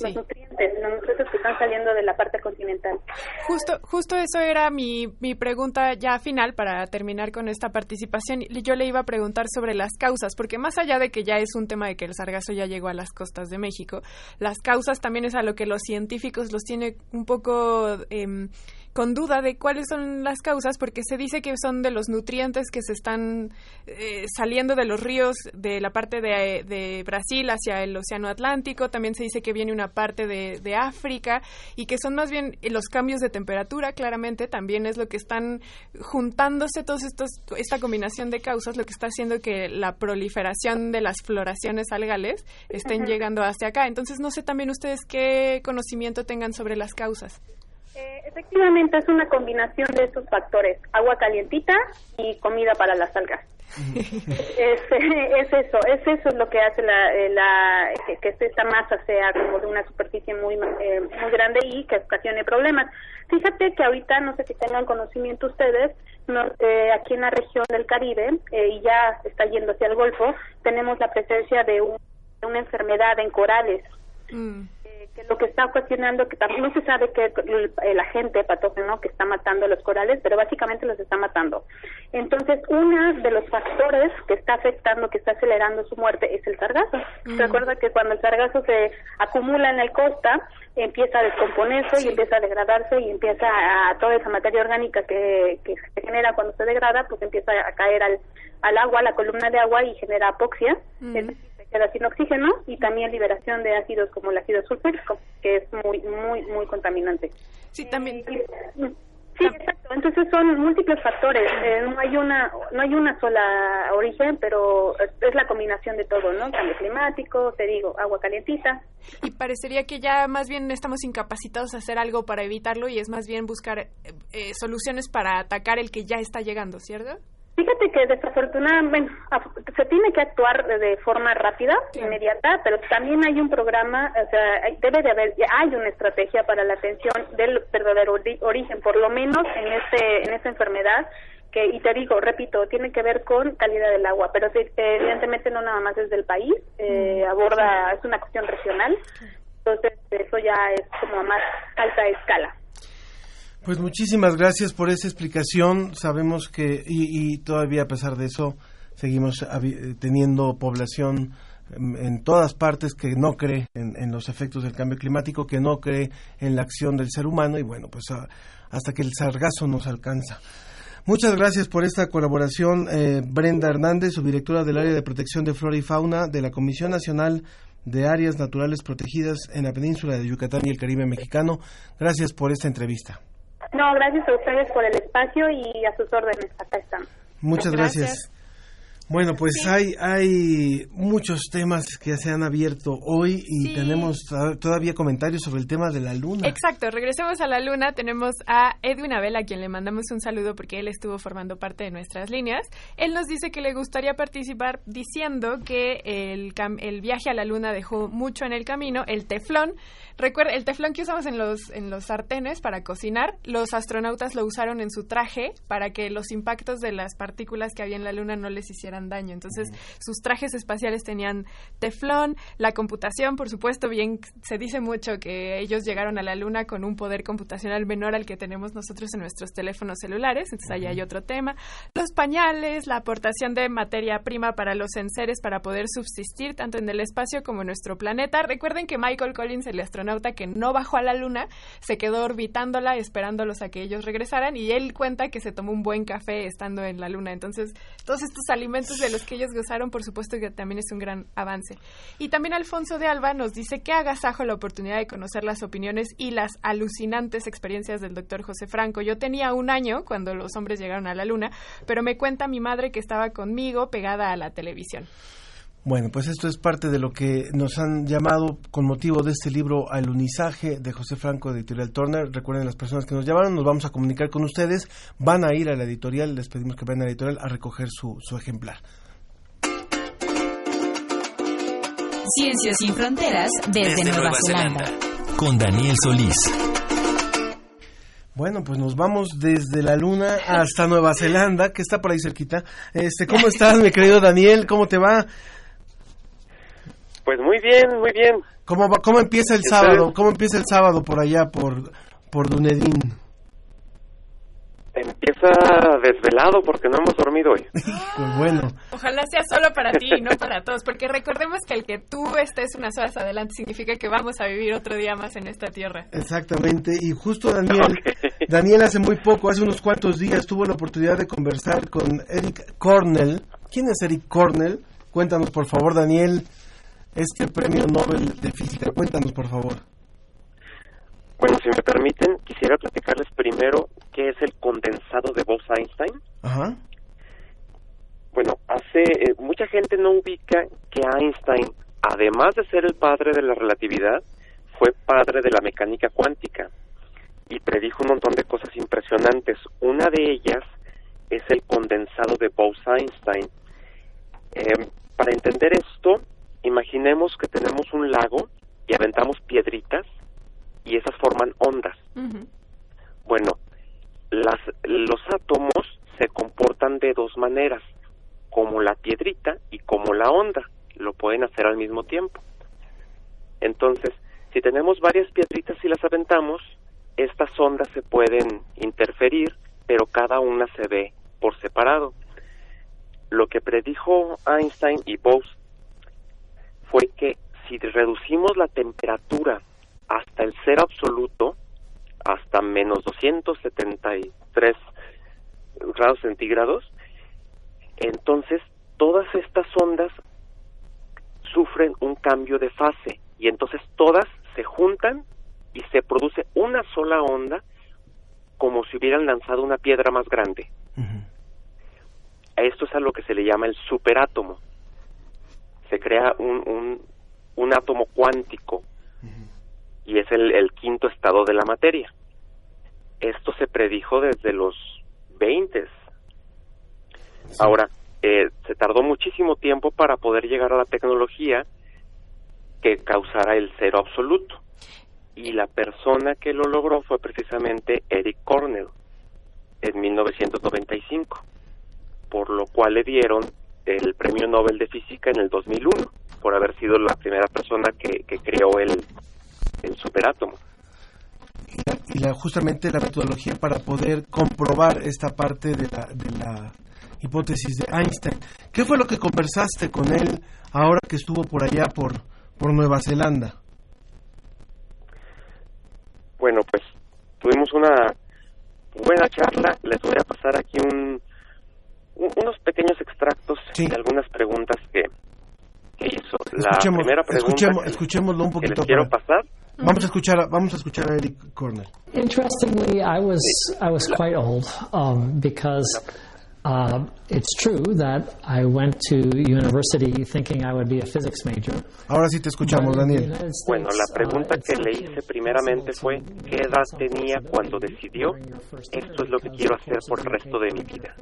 Los nutrientes, los nutrientes que están saliendo de la parte continental. Justo, justo eso era mi, mi pregunta ya final para terminar con esta participación. Yo le iba a preguntar sobre las causas, porque más allá de que ya es un tema de que el sargazo ya llegó a las costas de México, las causas también es a lo que los científicos los tiene un poco... Eh, con duda de cuáles son las causas, porque se dice que son de los nutrientes que se están eh, saliendo de los ríos de la parte de, Brasil hacia el Océano Atlántico, también se dice que viene una parte de, África y que son más bien los cambios de temperatura, claramente, también es lo que están juntándose todos estos, esta combinación de causas, lo que está haciendo que la proliferación de las floraciones algales estén llegando hacia acá. Entonces, no sé también ustedes qué conocimiento tengan sobre las causas. Eh, efectivamente es una combinación de esos factores, agua calientita y comida para las algas. es, es, eso, es eso lo que hace la, eh, la que, esta masa sea como de una superficie muy eh, muy grande y que ocasione problemas. Fíjate que ahorita, no sé si tengan conocimiento ustedes, aquí en la región del Caribe, y ya está yendo hacia el Golfo, tenemos la presencia de, una enfermedad en corales. Mm que lo que está ocasionando, que también no se sabe que el, agente patógeno que está matando los corales, pero básicamente los está matando. Entonces, uno de los factores que está afectando, que está acelerando su muerte, es el sargazo. Mm. Recuerda que cuando el sargazo se acumula en el costa, empieza a descomponerse y empieza a degradarse y empieza a, toda esa materia orgánica que, que se genera cuando se degrada, pues empieza a caer al, al agua, a la columna de agua y genera apoxia. Mm queda sin oxígeno y también liberación de ácidos como el ácido sulfúrico, que es muy, muy, muy contaminante. Sí, también. Sí, exacto. Entonces son múltiples factores. Eh, no hay una no hay una sola origen, pero es la combinación de todo, ¿no? Cambio climático, te digo, agua calientita. Y parecería que ya más bien estamos incapacitados a hacer algo para evitarlo y es más bien buscar eh, eh, soluciones para atacar el que ya está llegando, ¿cierto? Fíjate que desafortunadamente se tiene que actuar de forma rápida, inmediata, pero también hay un programa, o sea, debe de haber, hay una estrategia para la atención del verdadero origen, por lo menos en este en esta enfermedad que y te digo, repito, tiene que ver con calidad del agua, pero evidentemente no nada más es del país, eh, mm, aborda es una cuestión regional, entonces eso ya es como a más alta escala. Pues muchísimas gracias por esa explicación. Sabemos que, y, todavía a pesar de eso, seguimos teniendo población en todas partes que no cree en, los efectos del cambio climático, que no cree en la acción del ser humano y bueno, pues hasta que el sargazo nos alcanza. Muchas gracias por esta colaboración, eh, Brenda Hernández, subdirectora del área de protección de flora y fauna de la Comisión Nacional de Áreas Naturales Protegidas en la península de Yucatán y el Caribe mexicano. Gracias por esta entrevista. No, gracias a ustedes por el espacio y a sus órdenes. Acá están. Muchas gracias. Bueno, pues hay, hay muchos temas que se han abierto hoy y tenemos todavía comentarios sobre el tema de la luna. Exacto, regresemos a la luna. Tenemos a Edwin Abel, a quien le mandamos un saludo porque él estuvo formando parte de nuestras líneas. Él nos dice que le gustaría participar diciendo que el, el viaje a la luna dejó mucho en el camino, el teflón. Recuerda, el teflón que usamos en los, en los sartenes para cocinar, los astronautas lo usaron en su traje para que los impactos de las partículas que había en la luna no les hicieran daño. Entonces, sus trajes espaciales tenían teflón, la computación, por supuesto, bien se dice mucho que ellos llegaron a la Luna con un poder computacional menor al que tenemos nosotros en nuestros teléfonos celulares, entonces ahí hay otro tema. Los pañales, la aportación de materia prima para los enseres para poder subsistir tanto en el espacio como en nuestro planeta. Recuerden que Michael Collins, el astronauta que no bajó a la Luna, se quedó orbitándola esperándolos a que ellos regresaran y él cuenta que se tomó un buen café estando en la Luna. Entonces, todos estos alimentos de los que ellos gozaron, por supuesto que también es un gran avance. Y también Alfonso de Alba nos dice que agasajo la oportunidad de conocer las opiniones y las alucinantes experiencias del doctor José Franco. Yo tenía un año cuando los hombres llegaron a la luna, pero me cuenta mi madre que estaba conmigo pegada a la televisión. Bueno, pues esto es parte de lo que nos han llamado con motivo de este libro Alunizaje de José Franco de Editorial Turner. Recuerden las personas que nos llamaron, nos vamos a comunicar con ustedes, van a ir a la editorial, les pedimos que vayan a la editorial a recoger su, su ejemplar. Ciencias sin fronteras desde, Nueva, Zelanda. Con Daniel Solís. Bueno, pues nos vamos desde la luna hasta Nueva Zelanda, que está por ahí cerquita. Este, ¿cómo estás, mi querido Daniel? ¿Cómo te va? Pues muy bien, muy bien. ¿Cómo, va, cómo empieza el sábado? ¿Cómo empieza el sábado por allá, por, por Dunedin? Empieza desvelado porque no hemos dormido hoy. pues bueno. Ojalá sea solo para ti y no para todos, porque recordemos que el que tú estés unas horas adelante significa que vamos a vivir otro día más en esta tierra. Exactamente, y justo Daniel, Daniel hace muy poco, hace unos cuantos días, tuvo la oportunidad de conversar con Eric Cornell. ¿Quién es Eric Cornell? Cuéntanos, por favor, Daniel, este premio Nobel de Física. Cuéntanos, por favor. Bueno, si me permiten, quisiera platicarles primero qué es el condensado de Bose-Einstein. Ajá. Bueno, hace eh, mucha gente no ubica que Einstein, además de ser el padre de la relatividad, fue padre de la mecánica cuántica y predijo un montón de cosas impresionantes. Una de ellas es el condensado de Bose-Einstein. Eh, para entender esto, imaginemos que tenemos un lago y aventamos piedritas y esas forman ondas. Bueno, las, los átomos se comportan de dos maneras, como la piedrita y como la onda. Lo pueden hacer al mismo tiempo. Entonces, si tenemos varias piedritas y las aventamos, estas ondas se pueden interferir, pero cada una se ve por separado. Lo que predijo Einstein y Bose fue que si reducimos la temperatura hasta el cero absoluto, hasta menos 273 grados centígrados, entonces todas estas ondas sufren un cambio de fase y entonces todas se juntan y se produce una sola onda como si hubieran lanzado una piedra más grande. Esto es a lo que se le llama el superátomo. Se crea un, un, un átomo cuántico y es el, quinto estado de la materia. Esto se predijo desde los 20. Ahora, eh, se tardó muchísimo tiempo para poder llegar a la tecnología que causara el cero absoluto. Y la persona que lo logró fue precisamente Eric Cornell en 1995, por lo cual le dieron el Premio Nobel de Física en el 2001, por haber sido la primera persona que, que creó el, el superátomo. Y, la, justamente la metodología para poder comprobar esta parte de la, de la hipótesis de Einstein. ¿Qué fue lo que conversaste con él ahora que estuvo por allá, por, por Nueva Zelanda? Bueno, pues tuvimos una buena charla. Les voy a pasar aquí un, unos pequeños extractos de algunas preguntas que, que hizo. La primera pregunta escuchemos, escuchémoslo un poquito. Que quiero pasar Vamos a escuchar, vamos a escuchar a Eric Cornell. Interestingly, I was I was quite old um, because uh, it's true that I went to university thinking I would be a physics major. Ahora sí te escuchamos, Daniel. Bueno, la pregunta que le hice primeramente fue ¿qué edad tenía cuando decidió esto es lo que quiero hacer por el resto de mi vida?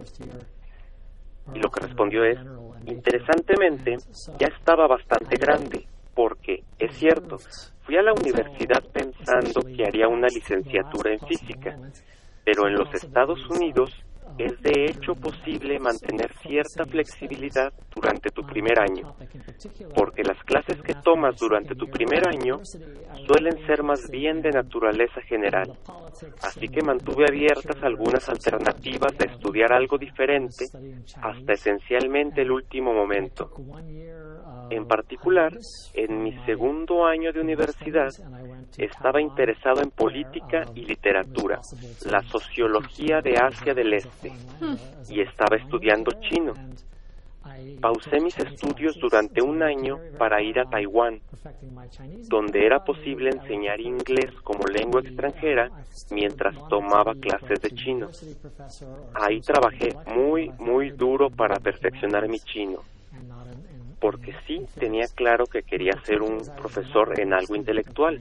Y lo que respondió es, interesantemente, ya estaba bastante grande, porque es cierto, Fui a la universidad pensando que haría una licenciatura en física, pero en los Estados Unidos es de hecho posible mantener cierta flexibilidad durante tu primer año, porque las clases que tomas durante tu primer año suelen ser más bien de naturaleza general. Así que mantuve abiertas algunas alternativas de estudiar algo diferente hasta esencialmente el último momento. En particular, en mi segundo año de universidad, estaba interesado en política y literatura, la sociología de Asia del Este, y estaba estudiando chino. Pausé mis estudios durante un año para ir a Taiwán, donde era posible enseñar inglés como lengua extranjera mientras tomaba clases de chino. Ahí trabajé muy, muy duro para perfeccionar mi chino porque sí tenía claro que quería ser un profesor en algo intelectual,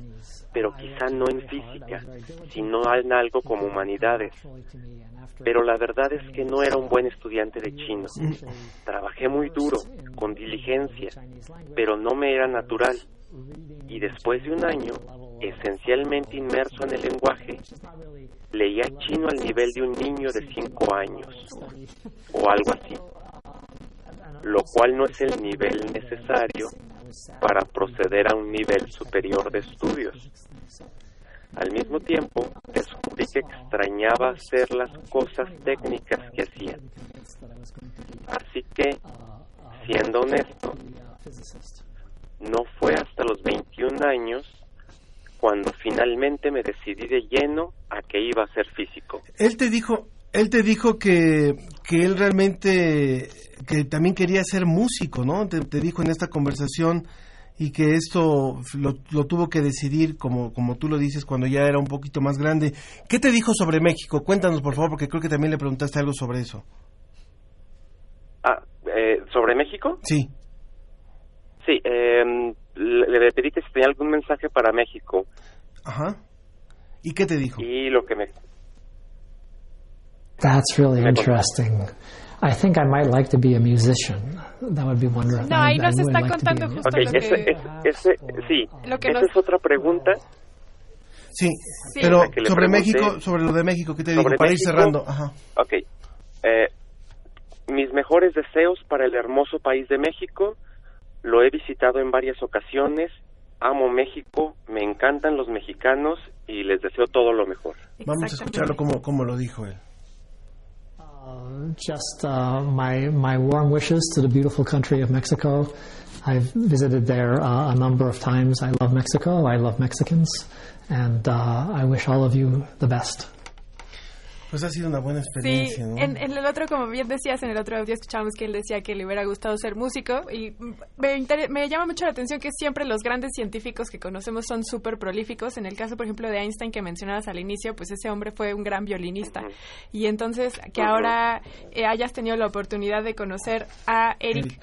pero quizá no en física, sino en algo como humanidades. Pero la verdad es que no era un buen estudiante de chino. Trabajé muy duro, con diligencia, pero no me era natural. Y después de un año, esencialmente inmerso en el lenguaje, leía chino al nivel de un niño de cinco años, o algo así lo cual no es el nivel necesario para proceder a un nivel superior de estudios. Al mismo tiempo, descubrí que extrañaba hacer las cosas técnicas que hacía. Así que, siendo honesto, no fue hasta los 21 años cuando finalmente me decidí de lleno a que iba a ser físico. Él te dijo, él te dijo que, que él realmente, que también quería ser músico, ¿no? Te, dijo en esta conversación y que esto lo, lo, tuvo que decidir, como, como tú lo dices, cuando ya era un poquito más grande. ¿Qué te dijo sobre México? Cuéntanos, por favor, porque creo que también le preguntaste algo sobre eso. Ah, eh, ¿sobre México? Sí. Sí, eh, le, pedí que si tenía algún mensaje para México. Ajá. ¿Y qué te dijo? Y lo que me... That's really interesting. I think I might like to be a musician. That would be wonderful. No, ahí nos está contando justo okay, lo que... Ese, ese, sí, lo que esa nos... es otra pregunta. Sí, sí. pero sobre México, sobre lo de México, ¿qué te digo? Para ir cerrando. Ajá. Ok. Eh, mis mejores deseos para el hermoso país de México lo he visitado en varias ocasiones, amo México, me encantan los mexicanos y les deseo todo lo mejor. Vamos a escucharlo como, como lo dijo él. Uh, just uh, my my warm wishes to the beautiful country of Mexico. I've visited there uh, a number of times. I love Mexico. I love Mexicans, and uh, I wish all of you the best. Pues ha sido una buena experiencia, sí, en, en, el otro, como bien decías, en el otro audio escuchábamos que él decía que le hubiera gustado ser músico y me, me llama mucho la atención que siempre los grandes científicos que conocemos son súper prolíficos. En el caso, por ejemplo, de Einstein que mencionabas al inicio, pues ese hombre fue un gran violinista. Y entonces, que ahora eh, hayas tenido la oportunidad de conocer a Eric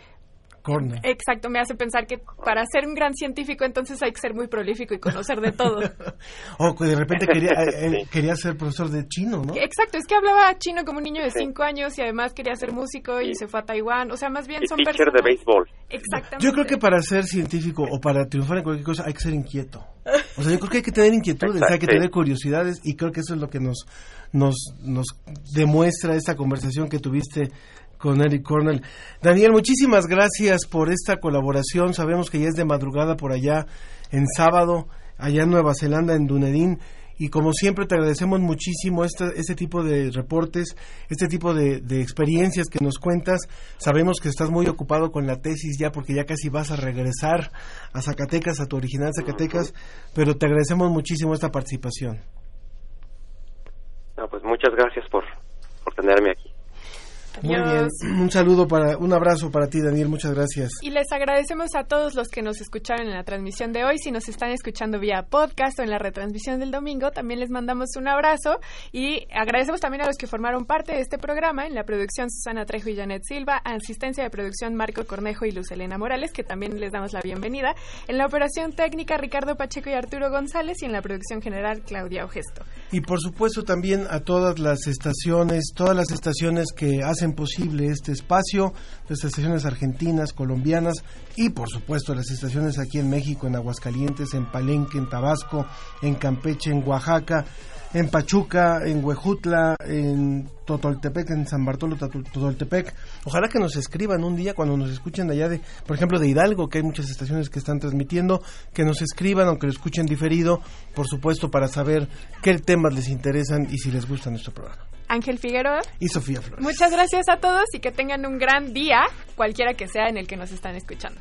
Exacto, me hace pensar que para ser un gran científico entonces hay que ser muy prolífico y conocer de todo. o que de repente quería, eh, quería ser profesor de chino, ¿no? Exacto, es que hablaba chino como un niño de 5 años y además quería ser músico y se fue a Taiwán. O sea, más bien son personas... de béisbol. Exactamente. Yo creo que para ser científico o para triunfar en cualquier cosa hay que ser inquieto. O sea, yo creo que hay que tener inquietudes, hay que tener curiosidades y creo que eso es lo que nos, nos, nos demuestra esta conversación que tuviste con Eric Cornell. Daniel, muchísimas gracias por esta colaboración. Sabemos que ya es de madrugada por allá en sábado, allá en Nueva Zelanda, en Dunedin. Y como siempre te agradecemos muchísimo este, este tipo de reportes, este tipo de, experiencias que nos cuentas. Sabemos que estás muy ocupado con la tesis ya porque ya casi vas a regresar a Zacatecas, a tu original Zacatecas, pero te agradecemos muchísimo esta participación. No, pues muchas gracias por, por tenerme aquí. Muy bien. Un saludo para, un abrazo para ti, Daniel. Muchas gracias. Y les agradecemos a todos los que nos escucharon en la transmisión de hoy. Si nos están escuchando vía podcast o en la retransmisión del domingo, también les mandamos un abrazo y agradecemos también a los que formaron parte de este programa en la producción Susana Trejo y Janet Silva, asistencia de producción Marco Cornejo y Luz Elena Morales, que también les damos la bienvenida, en la operación técnica Ricardo Pacheco y Arturo González y en la producción general Claudia Ogesto. Y por supuesto también a todas las estaciones, todas las estaciones que hacen posible este espacio, las estaciones argentinas, colombianas y por supuesto las estaciones aquí en México, en Aguascalientes, en Palenque, en Tabasco, en Campeche, en Oaxaca, en Pachuca, en Huejutla, en Totoltepec, en San Bartolo Totoltepec. Ojalá que nos escriban un día cuando nos escuchen allá de, por ejemplo, de Hidalgo, que hay muchas estaciones que están transmitiendo, que nos escriban, aunque lo escuchen diferido, por supuesto, para saber qué temas les interesan y si les gusta nuestro programa. Ángel Figueroa. Y Sofía Flores. Muchas gracias a todos y que tengan un gran día, cualquiera que sea en el que nos están escuchando.